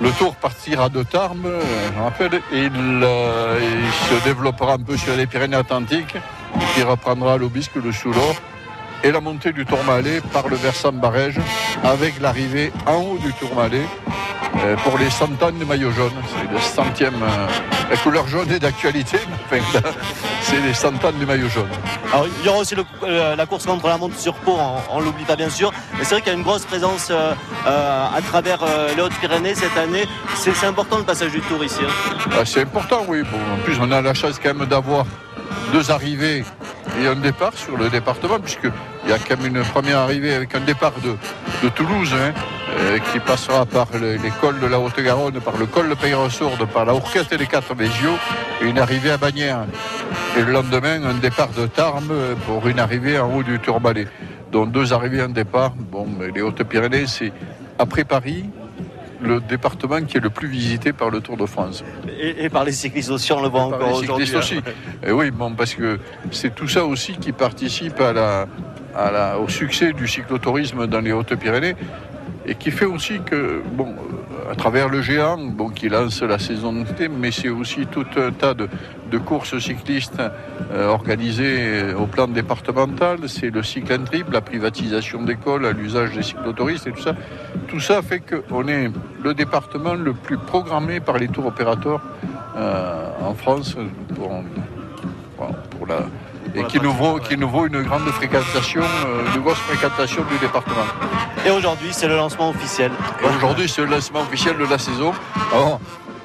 S18: Le tour partira de Tarbes, je rappelle, euh, il se développera un peu sur les Pyrénées-Atlantiques, puis reprendra l'Aubisque, le Soulor, et la montée du Tourmalet par le versant Barège, avec l'arrivée en haut du Tourmalet euh, pour les centaines de maillots jaunes. C'est le centième. euh, la couleur jaune est d'actualité, mais enfin, [laughs] c'est les centaines de maillots jaunes.
S3: Alors il y aura aussi le- euh, la course contre la montre sur Pau, on, ne l'oublie pas bien sûr. Mais c'est vrai qu'il y a une grosse présence euh, euh, à travers les Hautes-Pyrénées cette année. C'est important le passage du Tour ici. hein.
S18: Ah, c'est important, oui. Bon, en plus, on a la chance quand même d'avoir deux arrivées et un départ sur le département, puisqu'il y a quand même une première arrivée avec un départ de, Toulouse, hein, euh, qui passera par le- les cols de la Haute-Garonne, par le col de Peyre-Sourde, par la Hourquette et les Quatre Végiaux, et une arrivée à Bagnères. Et le lendemain, un départ de Tarbes euh, pour une arrivée en haut du Tourmalet. Donc deux arrivées, un départ. Bon, les Hautes-Pyrénées, c'est après Paris, le département qui est le plus visité par le Tour de France.
S3: Et, et par les cyclistes aussi, on le voit encore
S18: les
S3: aujourd'hui.
S18: cyclistes aussi.
S3: hein.
S18: Et oui, bon, parce que c'est tout ça aussi qui participe à la, à la- au succès du cyclotourisme dans les Hautes-Pyrénées et qui fait aussi que, bon, euh, à travers le géant, bon, qui lance la saison d'été, mais c'est aussi tout un tas de, de courses cyclistes euh, organisées euh, au plan départemental. C'est le cycle en triple, la privatisation d'écoles, l'usage des cyclotouristes et tout ça. Tout ça fait qu'on est le département le plus programmé par les tours opérateurs en France pour la, et qui nous, vaut, qui nous vaut une grande fréquentation, euh, une grosse fréquentation du département.
S3: Et aujourd'hui, c'est le lancement officiel.
S18: Aujourd'hui, c'est le lancement officiel de la saison. Alors,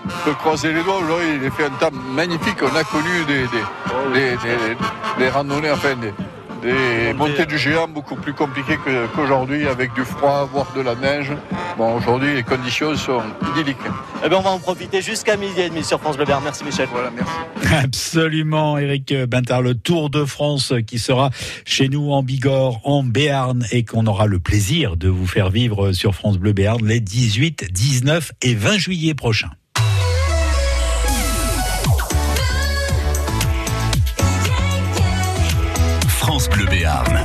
S18: on peut croiser les doigts. Il a fait un temps magnifique. On a connu des, des- des randonnées, enfin, des, des montées du géant beaucoup plus compliquées que- qu'aujourd'hui, avec du froid, voire de la neige. Bon, aujourd'hui, les conditions sont idylliques.
S3: Eh bien, on va en profiter jusqu'à midi et demi sur France Bleu Vert. Merci Michel.
S18: Voilà, merci.
S2: Absolument, Eric Bintard, le Tour de France qui sera chez nous en Bigorre, en Béarn, et qu'on aura le plaisir de vous faire vivre sur France Bleu Béarn les 18, 19 et 20 juillet prochains.
S1: France Bleu Béarn.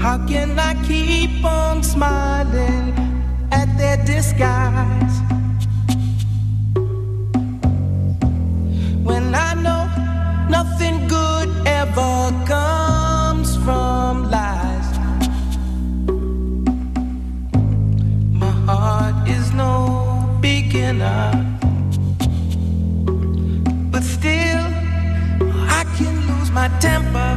S4: How can I keep on smiling at their disguise when I know nothing good ever comes from lies? My heart is no beginner, my temper.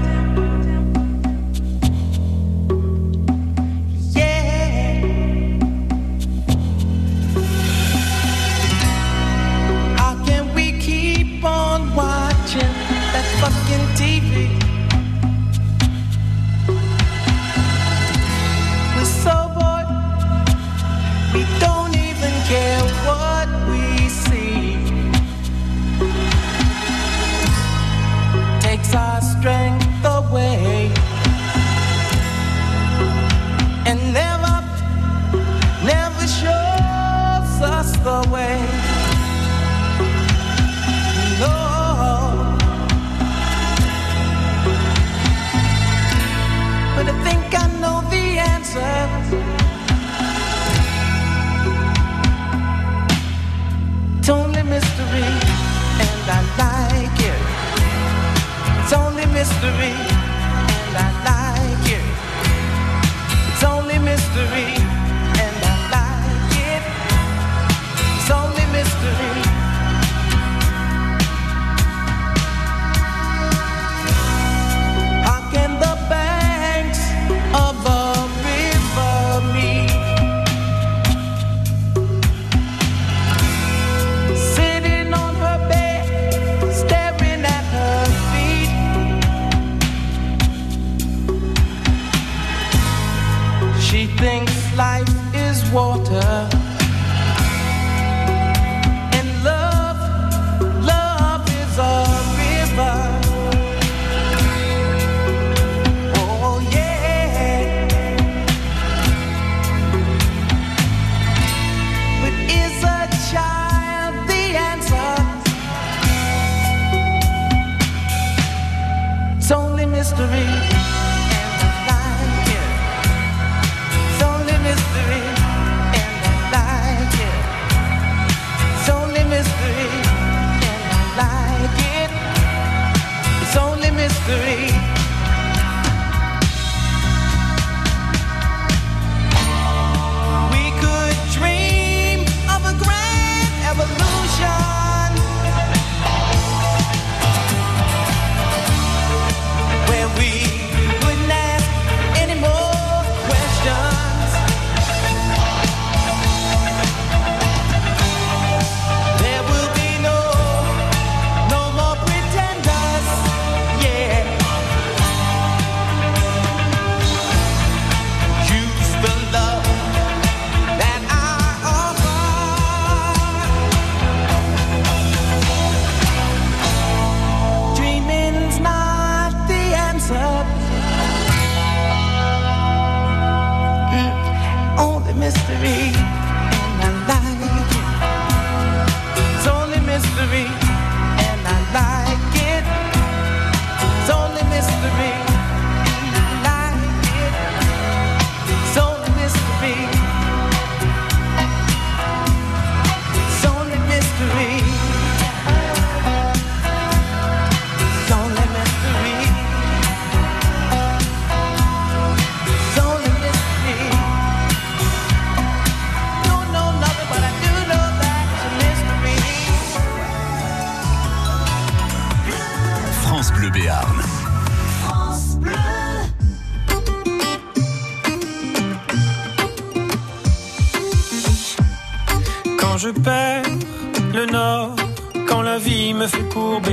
S4: Yeah. How can we keep on watching that fucking TV? We're so bored. We don't.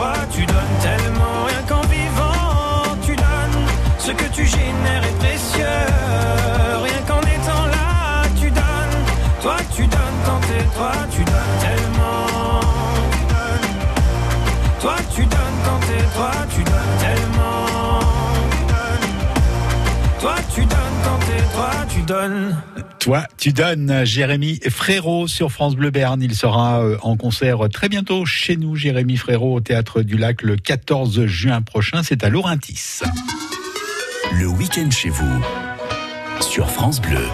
S19: Toi, tu donnes tellement. Rien qu'en vivant, tu donnes. Ce que tu génères est précieux. Rien qu'en étant là, tu donnes. Toi, tu donnes quand t'es toi, tu donnes tellement. Tu donnes. Toi, tu donnes quand t'es toi, tu donnes tellement. Toi, tu donnes quand t'es toi, tu donnes.
S2: Toi, tu donnes Jérémy Frérot sur France Bleu Berne. Il sera euh, en concert très bientôt chez nous, Jérémy Frérot, au Théâtre du Lac le 14 juin prochain. C'est à Laurentis.
S1: Le week-end chez vous. Sur France Bleu.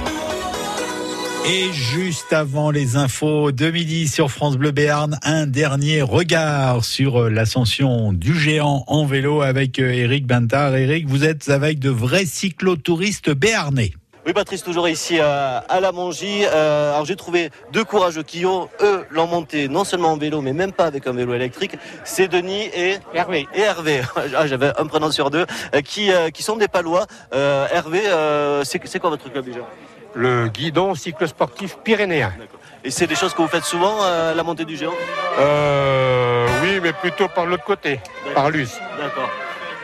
S2: Et juste avant les infos de midi sur France Bleu Béarn, un dernier regard sur euh, l'ascension du géant en vélo avec euh, Eric Bintard. Eric, vous êtes avec de vrais cyclotouristes béarnais.
S3: Oui, Patrice, toujours ici à, à la Mongie. Euh, alors, j'ai trouvé deux courageux qui ont, eux, l'ont monté non seulement en vélo, mais même pas avec un vélo électrique. C'est Denis et Hervé. Et Hervé. [laughs] Ah, J'avais un prénom sur deux. euh, qui, euh, qui sont des Palois. Euh, Hervé, euh, c'est c'est quoi votre club déjà?
S20: Le guidon cyclosportif pyrénéen.
S3: Et c'est des choses que vous faites souvent, euh, la montée du géant?
S20: Euh, oui, mais plutôt par l'autre côté, par l'US.
S3: D'accord.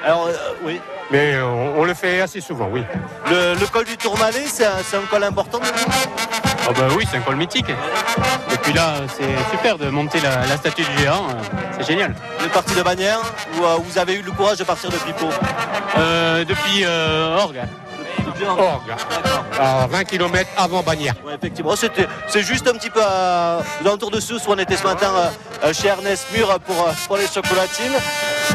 S3: Alors, euh, oui.
S20: Mais on, on le fait assez souvent, oui.
S3: Le, le col du Tourmalet, c'est un, col important
S21: Ah bah oui, c'est un col mythique. Et puis là, c'est super de monter la, la statue du géant. euh, C'est génial.
S3: Vous êtes parti de Bagnères ou euh, vous avez eu le courage de partir depuis Pau
S21: Euh, depuis euh, Orgue.
S20: Orgue. À 20 km avant Bagnères.
S3: Ouais, effectivement, c'était, c'est juste un petit peu à, aux alentours de Sousse où on était ce matin euh, euh, chez Ernest Mur pour, euh, pour les chocolatines.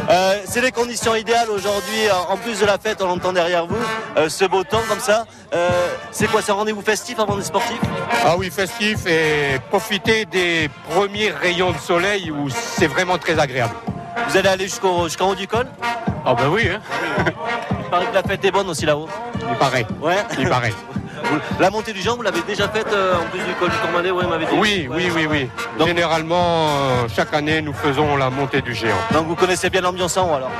S3: Euh, c'est les conditions idéales aujourd'hui. En plus de la fête, on l'entend derrière vous, euh, ce beau temps comme ça. Euh, c'est quoi C'est un rendez-vous festif avant des sportifs?
S20: Ah oui, festif et profiter des premiers rayons de soleil où c'est vraiment très agréable.
S3: Vous allez aller jusqu'au, jusqu'en haut du col?
S21: Ah bah oui, hein.
S3: Il paraît que la fête est bonne aussi là-haut.
S20: Il paraît.
S3: Ouais.
S20: Il paraît. [laughs]
S3: La montée du géant, vous l'avez déjà faite euh, en plus du col du Tourmalet, ouais, dit.
S20: Oui, oui, oui, oui. Généralement, euh, chaque année, nous faisons la montée du géant.
S3: Donc vous connaissez bien l'ambiance en haut alors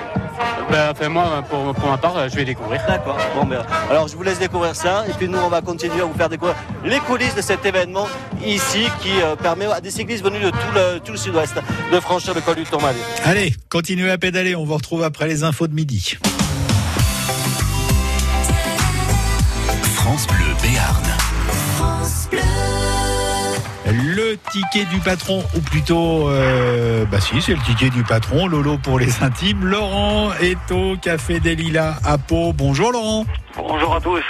S21: Ben, enfin, moi, pour, pour ma part, euh, je vais découvrir.
S3: D'accord. Bon, ben, alors je vous laisse découvrir ça et puis nous on va continuer à vous faire découvrir les coulisses de cet événement ici qui euh, permet à des cyclistes venus de tout le, tout le sud-ouest de franchir le col du Tourmalet.
S2: Allez, continuez à pédaler. On vous retrouve après les infos de midi.
S1: France Bleu Béarn.
S2: Le ticket du patron, ou plutôt, euh, bah si, c'est le ticket du patron. Lolo pour les intimes. Laurent est au Café des Lilas à Pau. Bonjour Laurent.
S22: Bonjour à tous.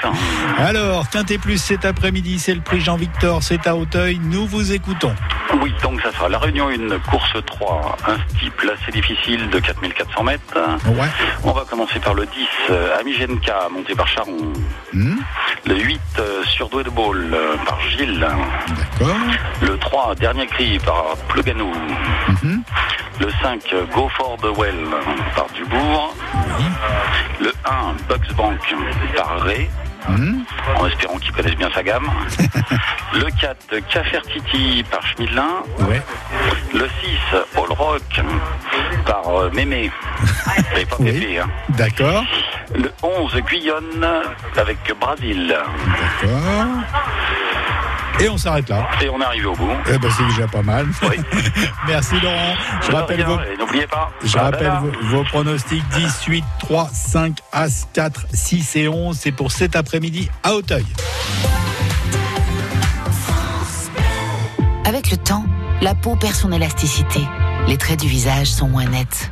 S2: Alors, Quintet Plus cet après-midi, c'est le prix Jean-Victor, c'est à Hauteuil. Nous vous écoutons.
S22: Oui, donc ça sera la réunion 1, course 3, un steeple assez difficile de 4400 mètres.
S2: Ouais.
S22: On va commencer par le 10, euh, Amigenka, monté par Charon.
S2: Hmm.
S22: Le 8, euh, Surdoué de Ball, euh, par Gilles.
S2: D'accord.
S22: Le 3, Dernier Cri, par Plouganou.
S2: Mhm.
S22: Le 5, euh, Go for the Well, par Dubourg. Le 1, Bugs Bank, par Ray.
S2: Hmm.
S22: En espérant qu'ils connaissent bien sa gamme. [laughs] le 4, Cafertiti par Schmidlin.
S2: Ouais.
S22: Le 6, All Rock par euh, Mémé. [laughs] Et pas Pépé, hein.
S2: D'accord.
S22: Le 11, Guyonne avec Brasil.
S2: D'accord. Et on s'arrête là.
S22: Et on est arrivé au bout.
S2: Eh ben, c'est déjà pas mal. [laughs] Merci Laurent. Je rappelle
S22: rien,
S2: vos,
S22: pas.
S2: je
S22: Bah,
S2: rappelle vos, vos pronostics 10, 8, 3, 5, As, 4, 6 et 11. C'est pour cet après-midi à Hauteuil.
S23: Avec le temps, la peau perd son élasticité. Les traits du visage sont moins nets.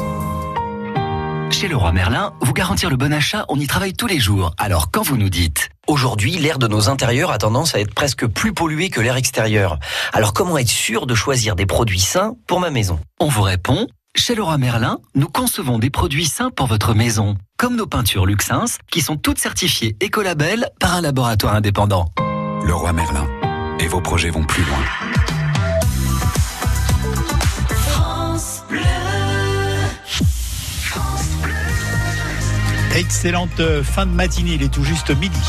S1: Chez Leroy Merlin, vous garantir le bon achat, on y travaille tous les jours. Alors quand vous nous dites
S24: Aujourd'hui, l'air de nos intérieurs a tendance à être presque plus pollué que l'air extérieur. Alors comment être sûr de choisir des produits sains pour ma maison?
S1: On vous répond chez Laura Merlin, nous concevons des produits sains pour votre maison, comme nos peintures Luxins, qui sont toutes certifiées Écolabel par un laboratoire indépendant.
S25: Leroy Merlin. Et vos projets vont plus loin.
S2: Excellente euh, fin de matinée, il est tout juste midi.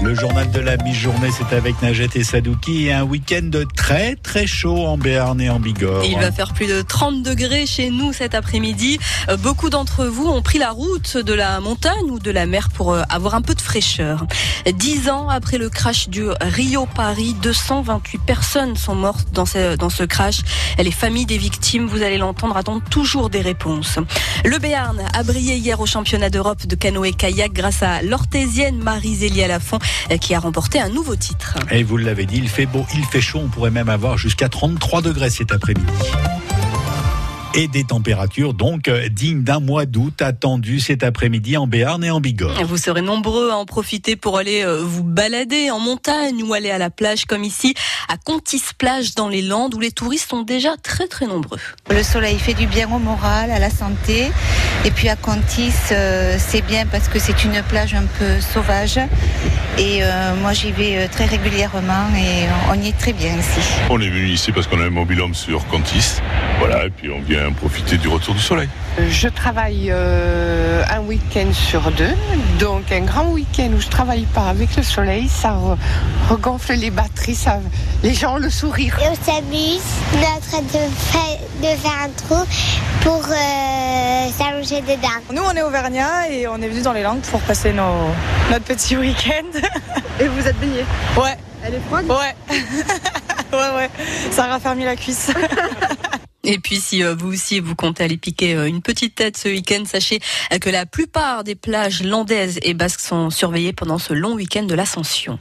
S2: Le journal de la mi-journée, c'est avec Najette et Sadouki un week-end très très chaud en Béarn et en Bigorre.
S26: Il va faire plus de 30 degrés chez nous cet après-midi. Euh, Beaucoup d'entre vous ont pris la route de la montagne ou de la mer pour euh, avoir un peu de fraîcheur. Dix ans après le crash du Rio Paris, 228 personnes sont mortes dans ce, dans ce crash. Les familles des victimes, vous allez l'entendre, attendent toujours des réponses. Le Béarn a brillé hier au championnat d'Europe de canoë-kayak grâce à l'orthésienne Marie-Zélie Lafont qui a remporté un nouveau titre.
S2: Et vous l'avez dit, il fait beau, il fait chaud, on pourrait même avoir jusqu'à 33 degrés cet après-midi. Et des températures donc euh, dignes d'un mois d'août attendues cet après-midi en Béarn et en Bigorre.
S26: Vous serez nombreux à en profiter pour aller euh, vous balader en montagne ou aller à la plage comme ici à Contis Plage dans les Landes où les touristes sont déjà très très nombreux.
S27: Le soleil fait du bien au moral, à la santé. Et puis à Contis, euh, c'est bien parce que c'est une plage un peu sauvage. Et euh, moi, j'y vais très régulièrement et on y est très bien ici.
S28: On est venu ici parce qu'on a un mobil-home sur Contis. Voilà, et puis on vient profiter du retour du soleil.
S29: Je travaille euh, un week-end sur deux, donc un grand week-end où je travaille pas avec le soleil, ça re- regonfle les batteries, ça, les gens ont le sourire.
S30: Et on s'amuse, on est en train de faire, de faire un trou pour euh, s'allonger dedans.
S31: Nous, on est auvergnats et on est venus dans les Landes pour passer nos, notre petit week-end. [laughs] Et vous êtes baigné? Ouais. Elle est froide? [laughs] Ouais. ouais, ouais. Ça a raffermi la cuisse. [laughs]
S26: Et puis si euh, vous aussi vous comptez aller piquer euh, une petite tête ce week-end, sachez euh, que la plupart des plages landaises et basques sont surveillées pendant ce long week-end de l'ascension.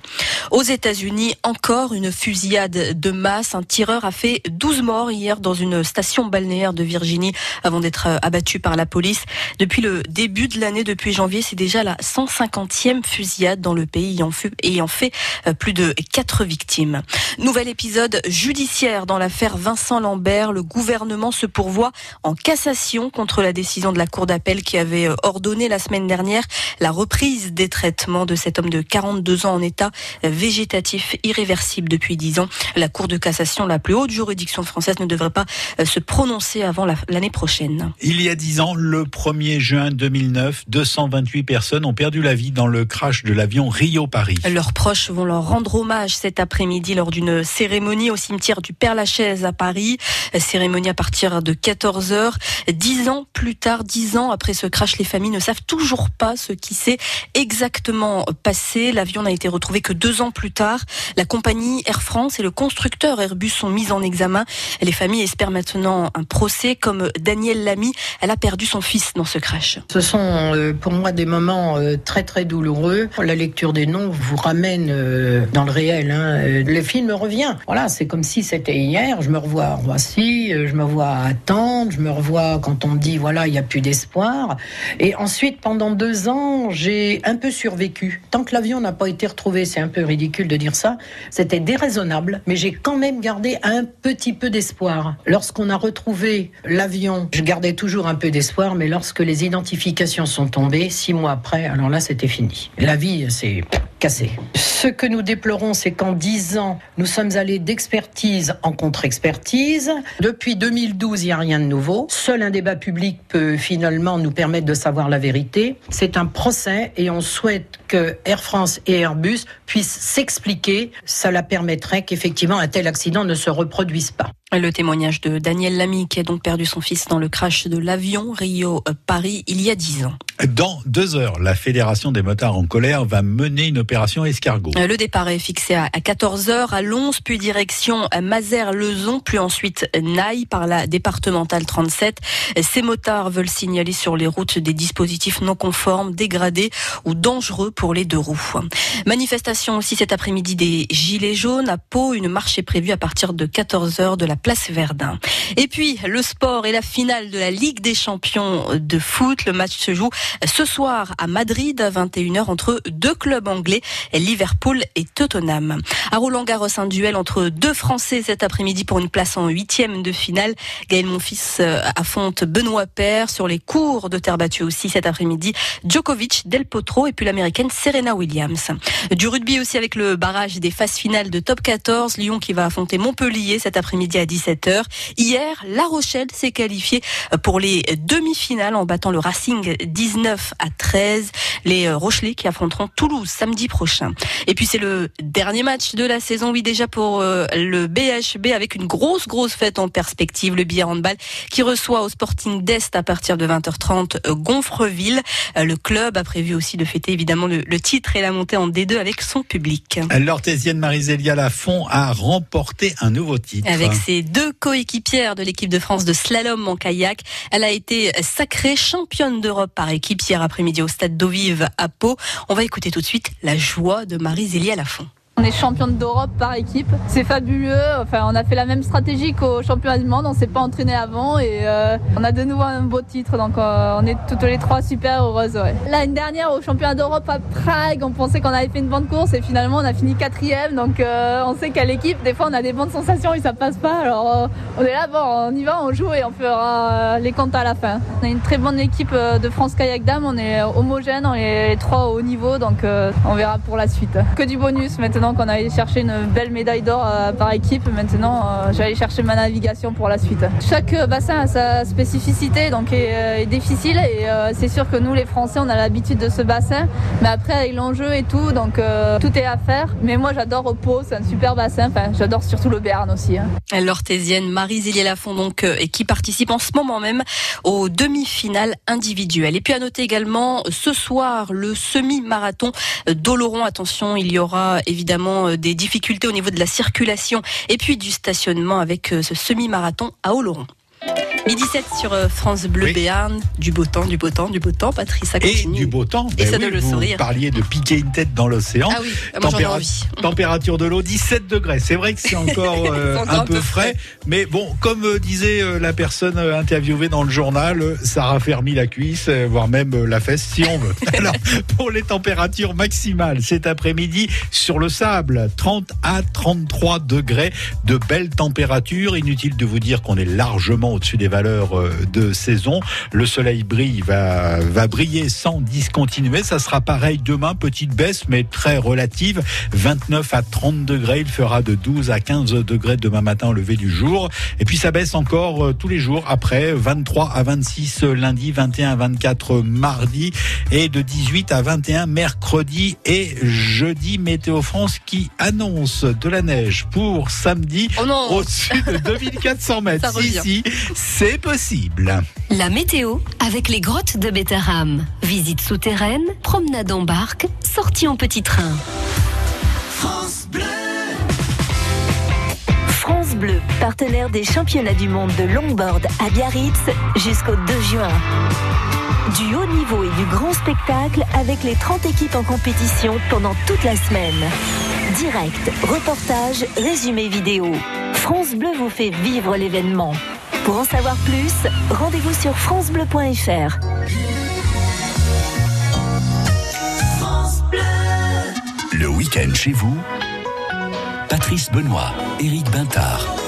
S26: Aux États-Unis, encore une fusillade de masse. Un tireur a fait 12 morts hier dans une station balnéaire de Virginie avant d'être abattu par la police. Depuis le début de l'année, depuis janvier, c'est déjà la 150e fusillade dans le pays ayant, fait plus de 4 victimes. Nouvel épisode judiciaire dans l'affaire Vincent Lambert. Le gouvernement se pourvoit en cassation contre la décision de la Cour d'appel qui avait euh, ordonné la semaine dernière la reprise des traitements de cet homme de 42 ans en état végétatif irréversible depuis 10 ans. La Cour de cassation, la plus haute juridiction française, ne devrait pas euh, se prononcer avant la- l'année prochaine.
S2: Il y a 10 ans, le 1er juin 2009, 228 personnes ont perdu la vie dans le crash de l'avion Rio-Paris.
S26: Leurs proches vont leur rendre hommage cet après-midi lors d'une cérémonie au cimetière du Père-Lachaise à Paris. Euh, À partir de 14h. Dix ans plus tard, dix ans après ce crash, les familles ne savent toujours pas ce qui s'est exactement passé. L'avion n'a été retrouvé que deux ans plus tard. La compagnie Air France et le constructeur Airbus sont mis en examen. Les familles espèrent maintenant un procès comme Danielle Lamy. Elle a perdu son fils dans ce crash.
S32: Ce sont euh, pour moi des moments euh, très très douloureux. La lecture des noms vous ramène euh, dans le réel. hein. Le film revient. Voilà, c'est comme si c'était hier. Je me revois à Roissy, je me revois à attendre, je me revois quand on me dit voilà, il n'y a plus d'espoir. Et ensuite, pendant deux ans, j'ai un peu survécu. Tant que l'avion n'a pas été retrouvé, c'est un peu ridicule de dire ça, c'était déraisonnable, mais j'ai quand même gardé un petit peu d'espoir. Lorsqu'on a retrouvé l'avion, je gardais toujours un peu d'espoir, mais lorsque les identifications sont tombées, six mois après, alors là, c'était fini. La vie, c'est cassé. Ce que nous déplorons, c'est qu'en dix ans, nous sommes allés d'expertise en contre-expertise. Depuis 2012, il n'y a rien de nouveau. Seul un débat public peut finalement nous permettre de savoir la vérité. C'est un procès et on souhaite que Air France et Airbus puissent s'expliquer. Cela permettrait qu'effectivement un tel accident ne se reproduise pas.
S26: Le témoignage de Daniel Lamy qui a donc perdu son fils dans le crash de l'avion Rio-Paris il y a dix ans.
S2: Dans deux heures, la Fédération des motards en colère va mener une opération escargot.
S26: Le départ est fixé à 14h à Lons, puis direction Mazères-Lezon, puis ensuite Naï par la départementale 37. Ces motards veulent signaler sur les routes des dispositifs non conformes, dégradés ou dangereux pour les deux roues. Manifestation aussi cet après-midi des Gilets jaunes à Pau. Une marche est prévue à partir de 14h de la place Verdun. Et puis, le sport et la finale de la Ligue des champions de foot. Le match se joue ce soir à Madrid à 21h entre deux clubs anglais, Liverpool et Tottenham. À Roland Garros, un duel entre deux Français cet après-midi pour une place en huitième de finale. Gaël Monfils euh, affronte Benoît Paire sur les cours de terre battue aussi cet après-midi. Djokovic, Del Potro et puis l'américaine Serena Williams. Du rugby aussi avec le barrage des phases finales de top 14. Lyon qui va affronter Montpellier cet après-midi à 17h. Hier, La Rochelle s'est qualifiée pour les demi-finales en battant le Racing 19 à 13. Les Rochelais qui affronteront Toulouse samedi prochain. Et puis c'est le dernier match de la saison, oui déjà pour euh, le BHB avec une grosse grosse fête en perspective. Le billard handball qui reçoit au Sporting d'Est à partir de 20h30 euh, Gonfreville. Euh, Le club a prévu aussi de fêter évidemment le, le titre et la montée en D2 avec son public.
S2: L'orthésienne Marie-Zélia Lafont a remporté un nouveau titre.
S26: Avec ses deux coéquipières de l'équipe de France de slalom en kayak, elle a été sacrée championne d'Europe par équipe hier après-midi au stade d'Ovive à Pau. On va écouter tout de suite la joie de Marie-Zélia Lafont.
S33: On est championne d'Europe par équipe. C'est fabuleux. Enfin, on a fait la même stratégie qu'au championnat du monde. On s'est pas entraîné avant et euh, on a de nouveau un beau titre. Donc, euh, on est toutes les trois super heureuses. L'année dernière, au championnat d'Europe à Prague, on pensait qu'on avait fait une bonne course et finalement, on a fini quatrième. Donc, euh, on sait qu'à l'équipe, des fois, on a des bonnes sensations et ça passe pas. Alors, on est là, bon, on y va, on joue et on fera les comptes à la fin. On a une très bonne équipe de France Kayak Dame. On est homogène, on est les trois au haut niveau. Donc, on verra pour la suite. Que du bonus maintenant qu'on a allé chercher une belle médaille d'or euh, par équipe. Maintenant, euh, je vais aller chercher ma navigation pour la suite. Chaque euh, bassin a sa spécificité, donc est, est difficile. Et c'est sûr que nous, les Français, on a l'habitude de ce bassin. Mais après, avec l'enjeu et tout, donc tout est à faire. Mais moi, j'adore Pau, c'est un super bassin. Enfin, j'adore surtout le Béarn aussi. hein.
S26: L'orthésienne Marie-Zélia Lafont donc et qui participe en ce moment même aux demi-finales individuelles. Et puis à noter également ce soir le semi-marathon d'Oloron. Attention, il y aura évidemment euh, des difficultés au niveau de la circulation et puis du stationnement avec euh, ce semi-marathon à Oloron. Midi 7 sur euh, France Bleu Béarn, du beau temps, du beau temps, du beau temps, Patrice, ça
S2: Et
S26: continue.
S2: du beau temps.
S26: Et
S2: Ben
S26: ça
S2: oui,
S26: le
S2: vous
S26: sourire.
S2: parliez de piquer une tête dans l'océan.
S26: Ah oui, moi, ai envie. [laughs]
S2: Température de l'eau 17 degrés. C'est vrai que c'est encore, [laughs] euh,
S26: encore
S2: un, peu frais, mais bon, comme euh, disait euh, la personne interviewée dans le journal, ça raffermit la cuisse, voire même la fesse si on veut. [laughs] Alors, pour les températures maximales cet après-midi sur le sable, 30 à 33 degrés de belles températures. Inutile de vous dire qu'on est largement au-dessus des valeurs euh, de saison. Le soleil brille, va, va briller sans discontinuer. Ça sera pareil demain, petite baisse, mais très relative. 29 à 30 degrés. Il fera de 12 à 15 degrés demain matin au lever du jour. Et puis ça baisse encore euh, tous les jours après. 23 à 26 lundi, 21 à 24 mardi et de 18 à 21 mercredi et jeudi. Météo France qui annonce de la neige pour samedi au-dessus de [laughs] 2400 mètres.
S11: Ça revient.
S2: Si, si, c'est possible.
S11: La météo avec les grottes de Bétarame. Visite souterraine, promenade en barque, sortie en petit train.
S4: France Bleu.
S11: France Bleu, partenaire des championnats du monde de longboard à Biarritz jusqu'au 2 juin. Du haut niveau et du grand spectacle avec les 30 équipes en compétition pendant toute la semaine. Direct, reportage, résumé vidéo. France Bleu vous fait vivre l'événement. Pour en savoir plus, rendez-vous sur francebleu.fr.
S4: France Bleu.
S1: Le week-end chez vous, Patrice Benoît, Éric Bintard.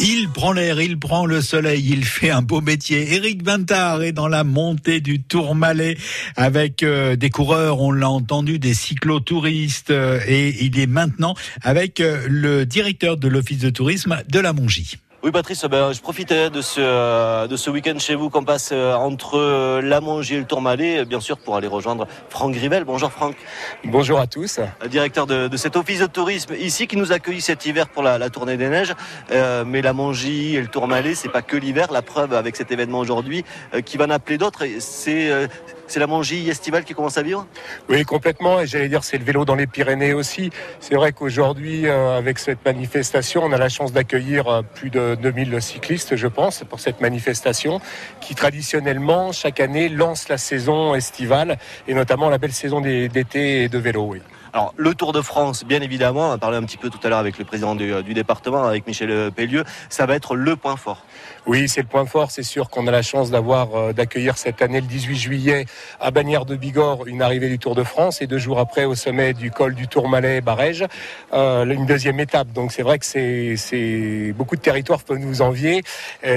S2: Il prend l'air, il prend le soleil, il fait un beau métier. Éric Bintard est dans la montée du Tourmalet avec euh, des coureurs, on l'a entendu, des cyclotouristes euh, et il est maintenant avec euh, le directeur de l'office de tourisme de la Mongie.
S3: Oui Patrice, ben, je profiterai de ce, euh, de ce week-end chez vous qu'on passe euh, entre euh, la Mongie et le Tourmalet, bien sûr pour aller rejoindre Franck Grivel. Bonjour Franck.
S34: Bonjour à tous.
S3: Directeur de, de cet office de tourisme ici qui nous accueille cet hiver pour la, la tournée des neiges. Euh, mais la Mongie et le Tourmalet, c'est pas que l'hiver. La preuve avec cet événement aujourd'hui euh, qui va en appeler d'autres, c'est euh, c'est la Mongie estivale qui commence à vivre
S34: Oui, complètement. Et j'allais dire, c'est le vélo dans les Pyrénées aussi. C'est vrai qu'aujourd'hui, euh, avec cette manifestation, on a la chance d'accueillir euh, plus de 2000 cyclistes, je pense, pour cette manifestation qui traditionnellement, chaque année, lance la saison estivale et notamment la belle saison d'été et de vélo. Oui.
S3: Alors le Tour de France, bien évidemment, on a parlé un petit peu tout à l'heure avec le président du, du département, avec Michel Pellieu, ça va être le point fort.
S34: Oui, c'est le point fort. C'est sûr qu'on a la chance euh, d'accueillir cette année le 18 juillet à Bagnères de Bigorre une arrivée du Tour de France et deux jours après au sommet du col du Tourmalet Barège euh, une deuxième étape. Donc c'est vrai que c'est beaucoup de territoires peuvent nous envier,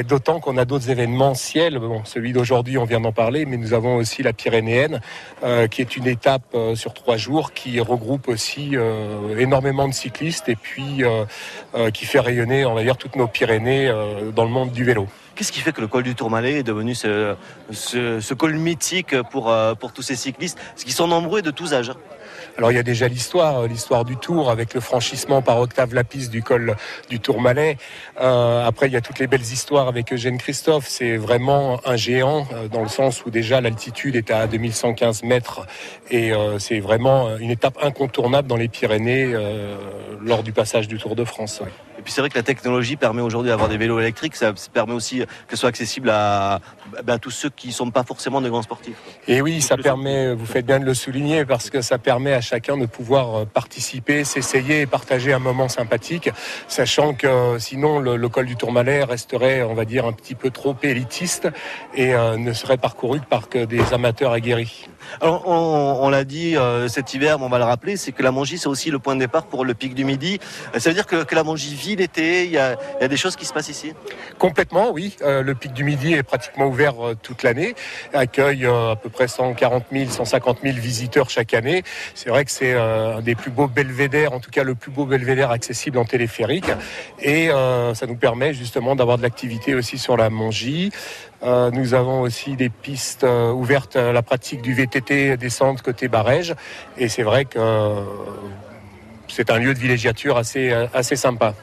S34: d'autant qu'on a d'autres événements ciel. Bon, celui d'aujourd'hui, on vient d'en parler, mais nous avons aussi la Pyrénéenne, euh, qui est une étape sur trois jours qui regroupe aussi énormément de cyclistes et puis qui fait rayonner, on va dire, toutes nos Pyrénées dans le monde du vélo.
S3: Qu'est-ce qui fait que le col du Tourmalet est devenu ce, ce, ce col mythique pour, euh, pour tous ces cyclistes? Parce qu'ils sont nombreux et de tous âges.
S34: Alors il y a déjà l'histoire, euh, l'histoire du Tour avec le franchissement par Octave Lapis du col du Tourmalet. Euh, après il y a toutes les belles histoires avec Eugène Christophe. C'est vraiment un géant dans le sens où déjà l'altitude est à 2115 mètres et euh, c'est vraiment une étape incontournable dans les Pyrénées euh, lors du passage du Tour de France. ouais.
S3: Et puis c'est vrai que la technologie permet aujourd'hui d'avoir des vélos électriques, ça permet aussi que ce soit accessible à, à tous ceux qui ne sont pas forcément des grands sportifs.
S34: Et oui, ça permet, vous faites bien de le souligner, parce que ça permet à chacun de pouvoir euh, participer, s'essayer et partager un moment sympathique, sachant que euh, sinon le, le col du Tourmalet resterait, on va dire, un petit peu trop élitiste et euh, ne serait parcouru que par que des amateurs aguerris.
S3: Alors on, on l'a dit euh, cet hiver, mais on va le rappeler, c'est que la Mongie c'est aussi le point de départ pour le pic du Midi. Ça veut dire que, que la Mongie vit l'été, il y a, il y a des choses qui se passent ici
S34: Complètement, oui. Euh, le pic du Midi est pratiquement ouvert euh, toute l'année, accueille euh, à peu près 140 000, 150 000 visiteurs chaque année. C'est vrai que c'est un des plus beaux belvédères, en tout cas le plus beau belvédère accessible en téléphérique, et ça nous permet justement d'avoir de l'activité aussi sur la Mongie. Nous avons aussi des pistes ouvertes à la pratique du VTT descente côté Barège, et c'est vrai que c'est un lieu de villégiature assez sympa.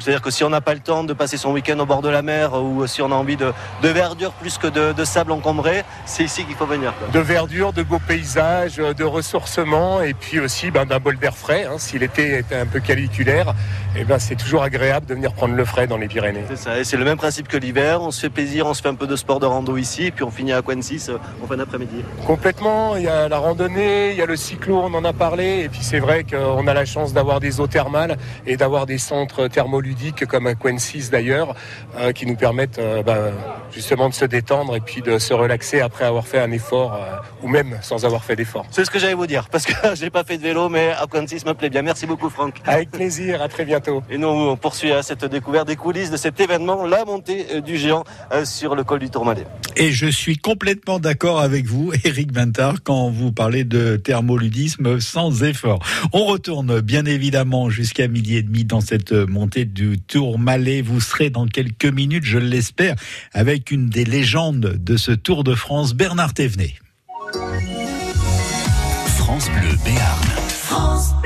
S3: C'est-à-dire que si on n'a pas le temps de passer son week-end au bord de la mer ou si on a envie de, de verdure plus que de, de sable encombré, c'est ici qu'il faut venir. quoi.
S34: de verdure, de beaux paysages, de ressourcement et puis aussi ben, d'un bol d'air frais. hein. Si l'été était un peu caliculaire, eh ben, c'est toujours agréable de venir prendre le frais dans les Pyrénées.
S3: C'est ça, et c'est le même principe que l'hiver, on se fait plaisir, on se fait un peu de sport de rando ici, et puis on finit à Quensis euh, en fin d'après-midi.
S34: Complètement, il y a la randonnée, il y a le cyclo, on en a parlé, et puis c'est vrai qu'on a la chance d'avoir des eaux thermales et d'avoir des centres thermoludiques comme à Quensis d'ailleurs, euh, qui nous permettent euh, ben, justement de se détendre et puis de se relaxer après avoir fait un effort euh, ou même sans avoir fait d'effort.
S3: C'est ce que j'allais vous dire, parce que [laughs] j'ai pas fait de vélo, mais à Quensis me plaît bien. Merci beaucoup Franck.
S34: Avec plaisir, à très bientôt.
S3: Et nous, on poursuit à cette découverte des coulisses de cet événement, la montée du géant euh, sur le col du Tourmalet.
S2: Et je suis complètement d'accord avec vous, [laughs] Eric Vintard, quand vous parlez de thermoludisme sans effort. On retourne bien évidemment jusqu'à midi et demi dans cette montée du Tourmalet. Vous serez dans quelques minutes, je l'espère, avec une des légendes de ce Tour de France, Bernard Thévenet.
S1: France Bleu Béarn.
S4: France Bleu.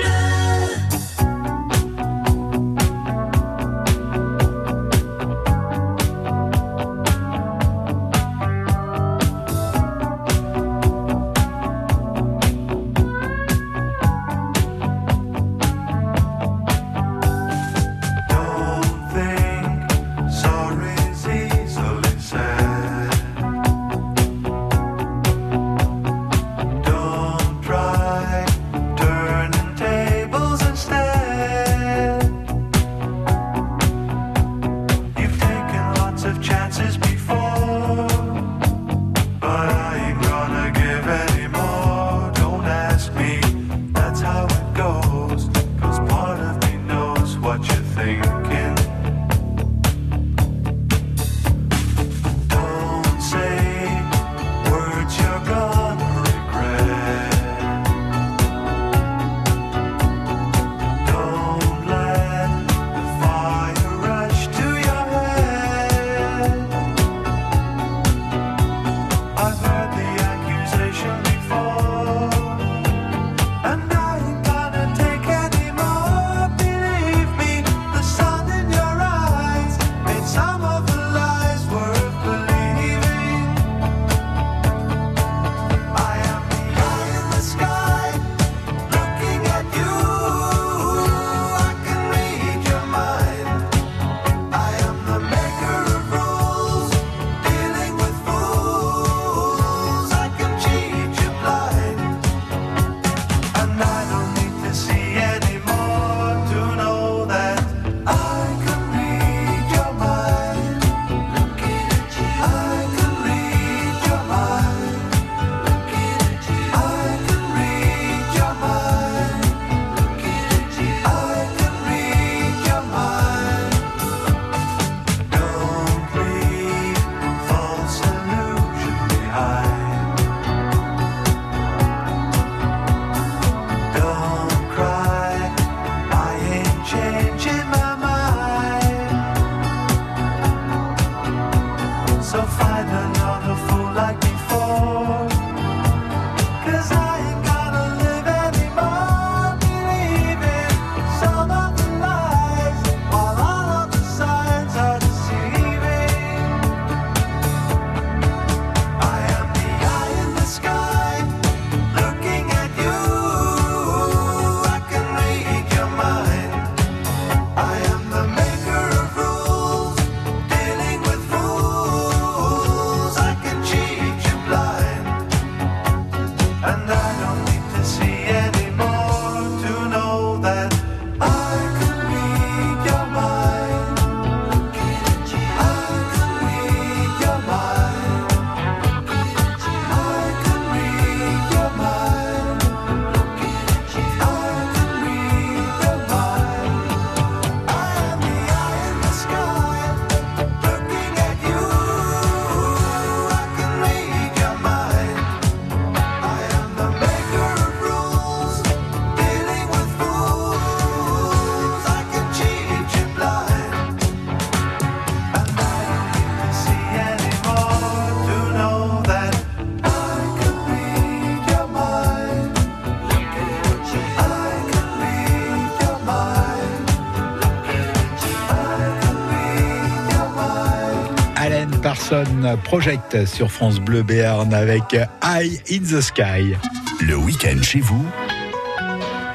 S2: Parson Project sur France Bleu Béarn avec Eye in the Sky.
S1: Le week-end chez vous,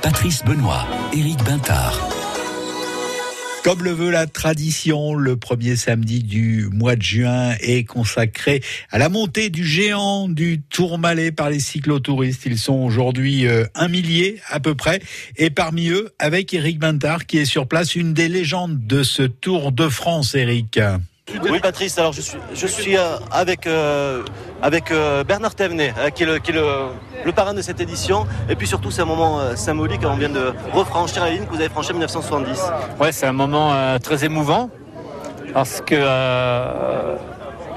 S1: Patrice Benoît, Éric Bintard.
S2: Comme le veut la tradition, le premier samedi du mois de juin est consacré à la montée du géant du Tourmalet par les cyclotouristes. Ils sont aujourd'hui euh, un millier à peu près. Et parmi eux, avec Eric Bintard qui est sur place, une des légendes de ce Tour de France, Eric.
S3: Oui, Patrice, alors je suis, je suis euh, avec, euh, avec euh, Bernard Thévenet, euh, qui est, le, qui est le, le parrain de cette édition. Et puis surtout, c'est un moment symbolique. On vient de refranchir la ligne que vous avez franchie en 1970.
S35: Ouais, c'est un moment très émouvant parce que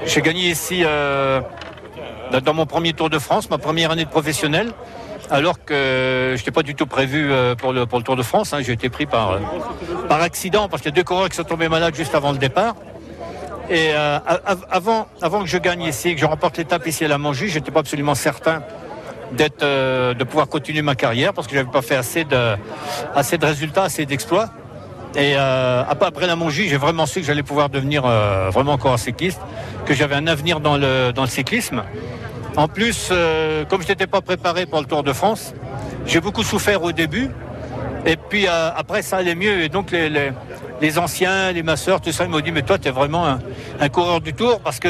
S35: j'ai gagné ici dans- mon premier Tour de France, ma première année de professionnel, alors que je n'étais pas du tout prévu pour le, pour le Tour de France. hein. J'ai été pris par, par accident parce qu'il y a deux coureurs qui sont tombés malades juste avant le départ. Et euh, avant, avant que je gagne ici, que je remporte l'étape ici à la Mongie, j'étais pas absolument certain d'être, euh, de pouvoir continuer ma carrière parce que j'avais pas fait assez de, assez de résultats, assez d'exploits. Et euh, ap- après la Mongie, j'ai vraiment su que j'allais pouvoir devenir euh, vraiment encore un cycliste, que j'avais un avenir dans le, dans le cyclisme. En plus, euh, comme je n'étais pas préparé pour le Tour de France, j'ai beaucoup souffert au début. Et puis euh, après, ça allait mieux. Et donc les, les, les anciens, les masseurs, tout ça, ils m'ont dit, mais toi, tu es vraiment un, un coureur du Tour parce que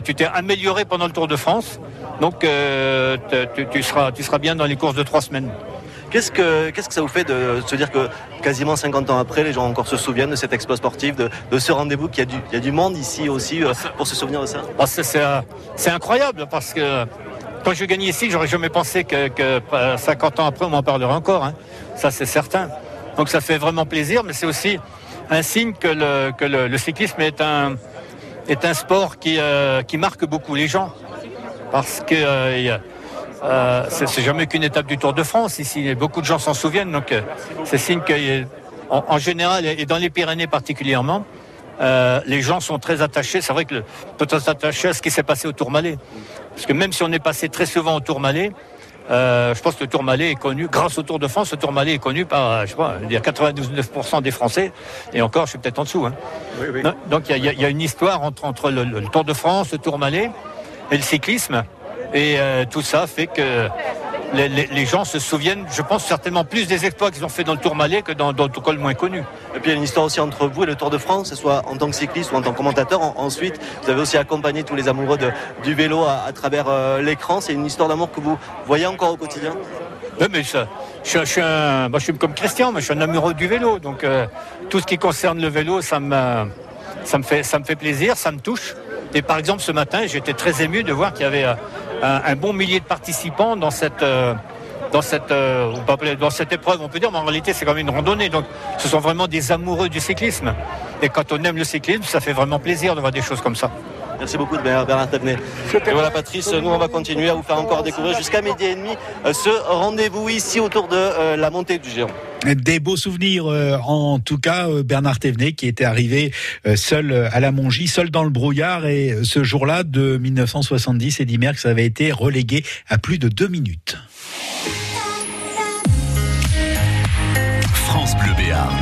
S35: tu t'es amélioré pendant le Tour de France. Donc euh, tu, tu seras, tu seras bien dans les courses de trois semaines.
S3: Qu'est-ce que, qu'est-ce que ça vous fait de se dire que quasiment 50 ans après, les gens encore se souviennent de cet exploit sportif, de, de ce rendez-vous, qu'il y a du, il y a du monde ici aussi euh, pour se souvenir de ça?
S35: Ah, c'est, c'est, euh, c'est incroyable parce que quand je gagnais ici, j'aurais jamais pensé que, que, euh, 50 ans après, on m'en parlerait encore. hein. Ça, c'est certain. Donc ça fait vraiment plaisir, mais c'est aussi un signe que le, cyclisme est un, sport qui, euh, qui marque beaucoup les gens. Parce que euh, euh, c'est, jamais qu'une étape du Tour de France ici. Beaucoup de gens s'en souviennent. Donc euh, c'est signe qu'en en général, et dans les Pyrénées particulièrement, euh, les gens sont très attachés. C'est vrai que le, peut s'attacher à ce qui s'est passé au Tourmalet? Parce que même si on est passé très souvent au Tourmalet, euh, je pense que le Tourmalet est connu, grâce au Tour de France, le Tourmalet est connu par, je sais pas, il y a 99% des Français, et encore, je suis peut-être en dessous. hein. Donc il y, a- il y a une histoire entre, entre le, le Tour de France, le Tourmalet et le cyclisme, et euh, tout ça fait que les, les- les gens se souviennent, je pense, certainement plus des exploits qu'ils ont fait dans le Tourmalet que dans d'autres cols moins connus.
S3: Et puis il y a une histoire aussi entre vous et le Tour de France, que ce soit en tant que cycliste ou en tant que commentateur. En- ensuite, vous avez aussi accompagné tous les amoureux de- du vélo à, à travers euh, l'écran. C'est une histoire d'amour que vous voyez encore au quotidien?
S35: Oui, mais ça, je, suis- je suis un, moi, je suis comme Christian, mais je suis un amoureux du vélo. Donc euh, tout ce qui concerne le vélo, ça me, ça, me fait, ça me fait plaisir, ça me touche. Et par exemple, ce matin, j'étais très ému de voir qu'il y avait euh, un, bon millier de participants dans cette, euh, euh, dans cette épreuve, on peut dire, mais en réalité, c'est quand même une randonnée. Donc ce sont vraiment des amoureux du cyclisme. Et quand on aime le cyclisme, ça fait vraiment plaisir de voir des choses comme ça.
S3: Merci beaucoup de Bernard Tavenet. Et voilà Patrice, nous on va continuer à vous faire encore découvrir jusqu'à midi et demi euh, ce rendez-vous ici autour de euh, la montée du géant.
S2: Des beaux souvenirs, euh, en tout cas, euh, Bernard Thévenet qui était arrivé euh, seul à la Mongie, seul dans le brouillard. Et ce jour-là, de 1970, Eddy Merckx avait été relégué à plus de deux minutes.
S1: France Bleu Béarn.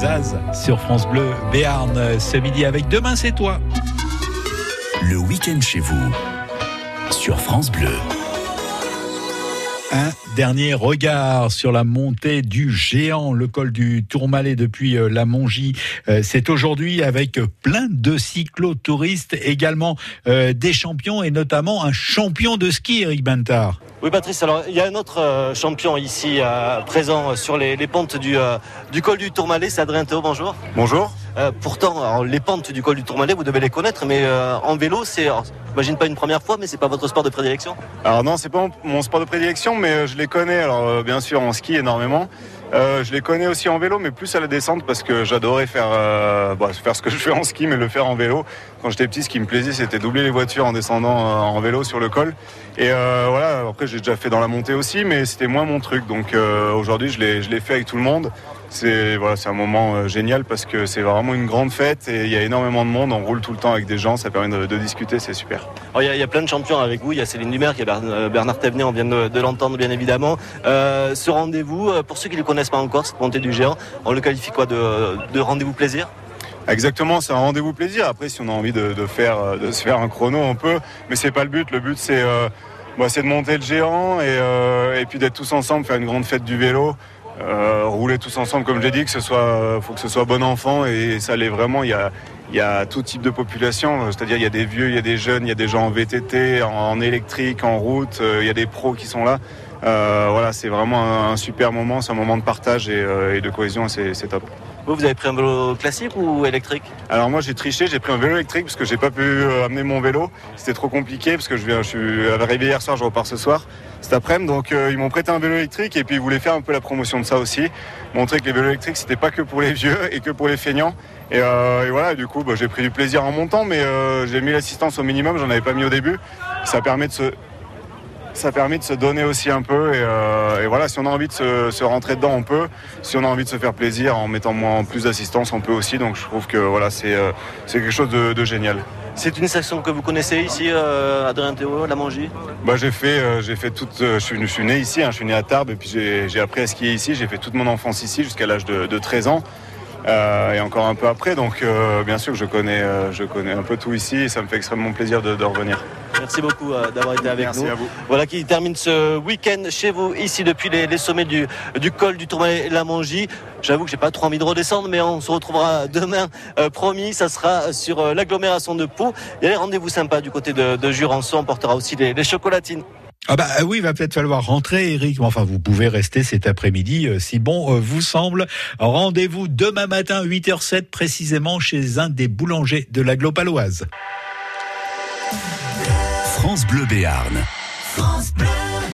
S2: Zaz sur France Bleu Béarn ce midi avec Demain c'est toi.
S1: Le week-end chez vous sur France Bleu.
S2: Un dernier regard sur la montée du géant, le col du Tourmalet depuis euh, la Mongie. Euh, C'est aujourd'hui avec plein de cyclotouristes, également euh, des champions et notamment un champion de ski, Eric Bantard.
S3: Oui Patrice, alors il y a un autre euh, champion ici euh, présent sur les, les pentes du, euh, du col du Tourmalet, c'est Adrien Théo, bonjour.
S36: Bonjour.
S3: Euh, pourtant, alors, les pentes du col du Tourmalet, vous devez les connaître, mais euh, en vélo, c'est, j'imagine pas une première fois, mais c'est pas votre sport de prédilection?
S36: Alors non, c'est pas mon- mon sport de prédilection, mais euh, je les connais. Alors euh, bien sûr en ski énormément. Euh, je les connais aussi en vélo, mais plus à la descente parce que j'adorais faire, euh, bah, faire ce que je fais en ski, mais le faire en vélo. Quand j'étais petit, ce qui me plaisait, c'était doubler les voitures en descendant euh, en vélo sur le col. Et voilà. Après, j'ai déjà fait dans la montée aussi, mais c'était moins mon truc. Donc aujourd'hui, je l'ai fait avec tout le monde. C'est voilà, c'est un moment euh, génial parce que c'est vraiment une grande fête et il y a énormément de monde. On roule tout le temps avec des gens, ça permet de, de discuter, c'est super.
S3: Il, y a, il y a plein de champions avec vous, il y a Céline Dumer, il y a euh, Bernard Thévenet, on vient de, de l'entendre bien évidemment. Euh, ce rendez-vous, pour ceux qui ne le connaissent pas encore, cette montée du géant, on le qualifie quoi de, de rendez-vous plaisir?
S36: Exactement, c'est un rendez-vous plaisir. Après, si on a envie de, de faire, de se faire un chrono, on peut, mais c'est pas le but. Le but, c'est euh, bah, c'est de monter le géant et, euh, et puis d'être tous ensemble, faire une grande fête du vélo, rouler tous ensemble, comme j'ai dit, que ce soit, euh, faut que ce soit bon enfant et ça l'est vraiment. Il y a, il y a tout type de population, c'est-à-dire il y a des vieux, il y a des jeunes, il y a des gens en VTT, en, électrique, en route, euh, il y a des pros qui sont là. Euh, voilà, c'est vraiment un, super moment, c'est un moment de partage et, euh, de cohésion, c'est top.
S3: Vous, avez pris un vélo classique ou électrique
S36: Alors moi j'ai triché, j'ai pris un vélo électrique parce que j'ai pas pu euh, amener mon vélo. C'était trop compliqué parce que je, viens, je suis arrivé hier soir, je repars ce soir, cet après-midi. Donc euh, ils m'ont prêté un vélo électrique et puis ils voulaient faire un peu la promotion de ça aussi, montrer que les vélos électriques c'était pas que pour les vieux et que pour les feignants. Et, euh, voilà, du coup bah, j'ai pris du plaisir en montant, mais j'ai mis l'assistance au minimum, j'en avais pas mis au début. Ça permet de se ça permet de se donner aussi un peu et, euh, et voilà si on a envie de se, se rentrer dedans on peut. Si on a envie de se faire plaisir en mettant moins plus d'assistance on peut aussi. Donc je trouve que voilà c'est euh, quelque chose de, de génial.
S3: C'est une section que vous connaissez ici, euh, Adrien Théo, la Mongie
S36: bah, j'ai fait euh, j'ai fait toute euh, je, suis, je suis né ici hein, je suis né à Tarbes et puis j'ai j'ai appris à skier ici. J'ai fait toute mon enfance ici jusqu'à l'âge de, de 13 ans euh, et encore un peu après donc euh, bien sûr que je connais euh, je connais un peu tout ici et ça me fait extrêmement plaisir de, de revenir
S3: Merci beaucoup d'avoir été avec
S36: Merci
S3: nous.
S36: à vous.
S3: Voilà qui termine ce week-end chez vous, ici depuis les, les sommets du, du col du Tourmalet la Mongie. J'avoue que j'ai pas trop envie de redescendre, mais on se retrouvera demain, promis. Ça sera sur l'agglomération de Pau. Il y a des rendez-vous sympas du côté de, de Jurançon. On portera aussi les, les chocolatines.
S2: Ah bah oui, il va peut-être falloir rentrer, Eric. Enfin, vous pouvez rester cet après-midi euh, si bon euh, vous semble. Rendez-vous demain matin 8h07 précisément chez un des boulangers de la Glopaloise.
S1: France Bleu Béarn.
S4: France Bleu.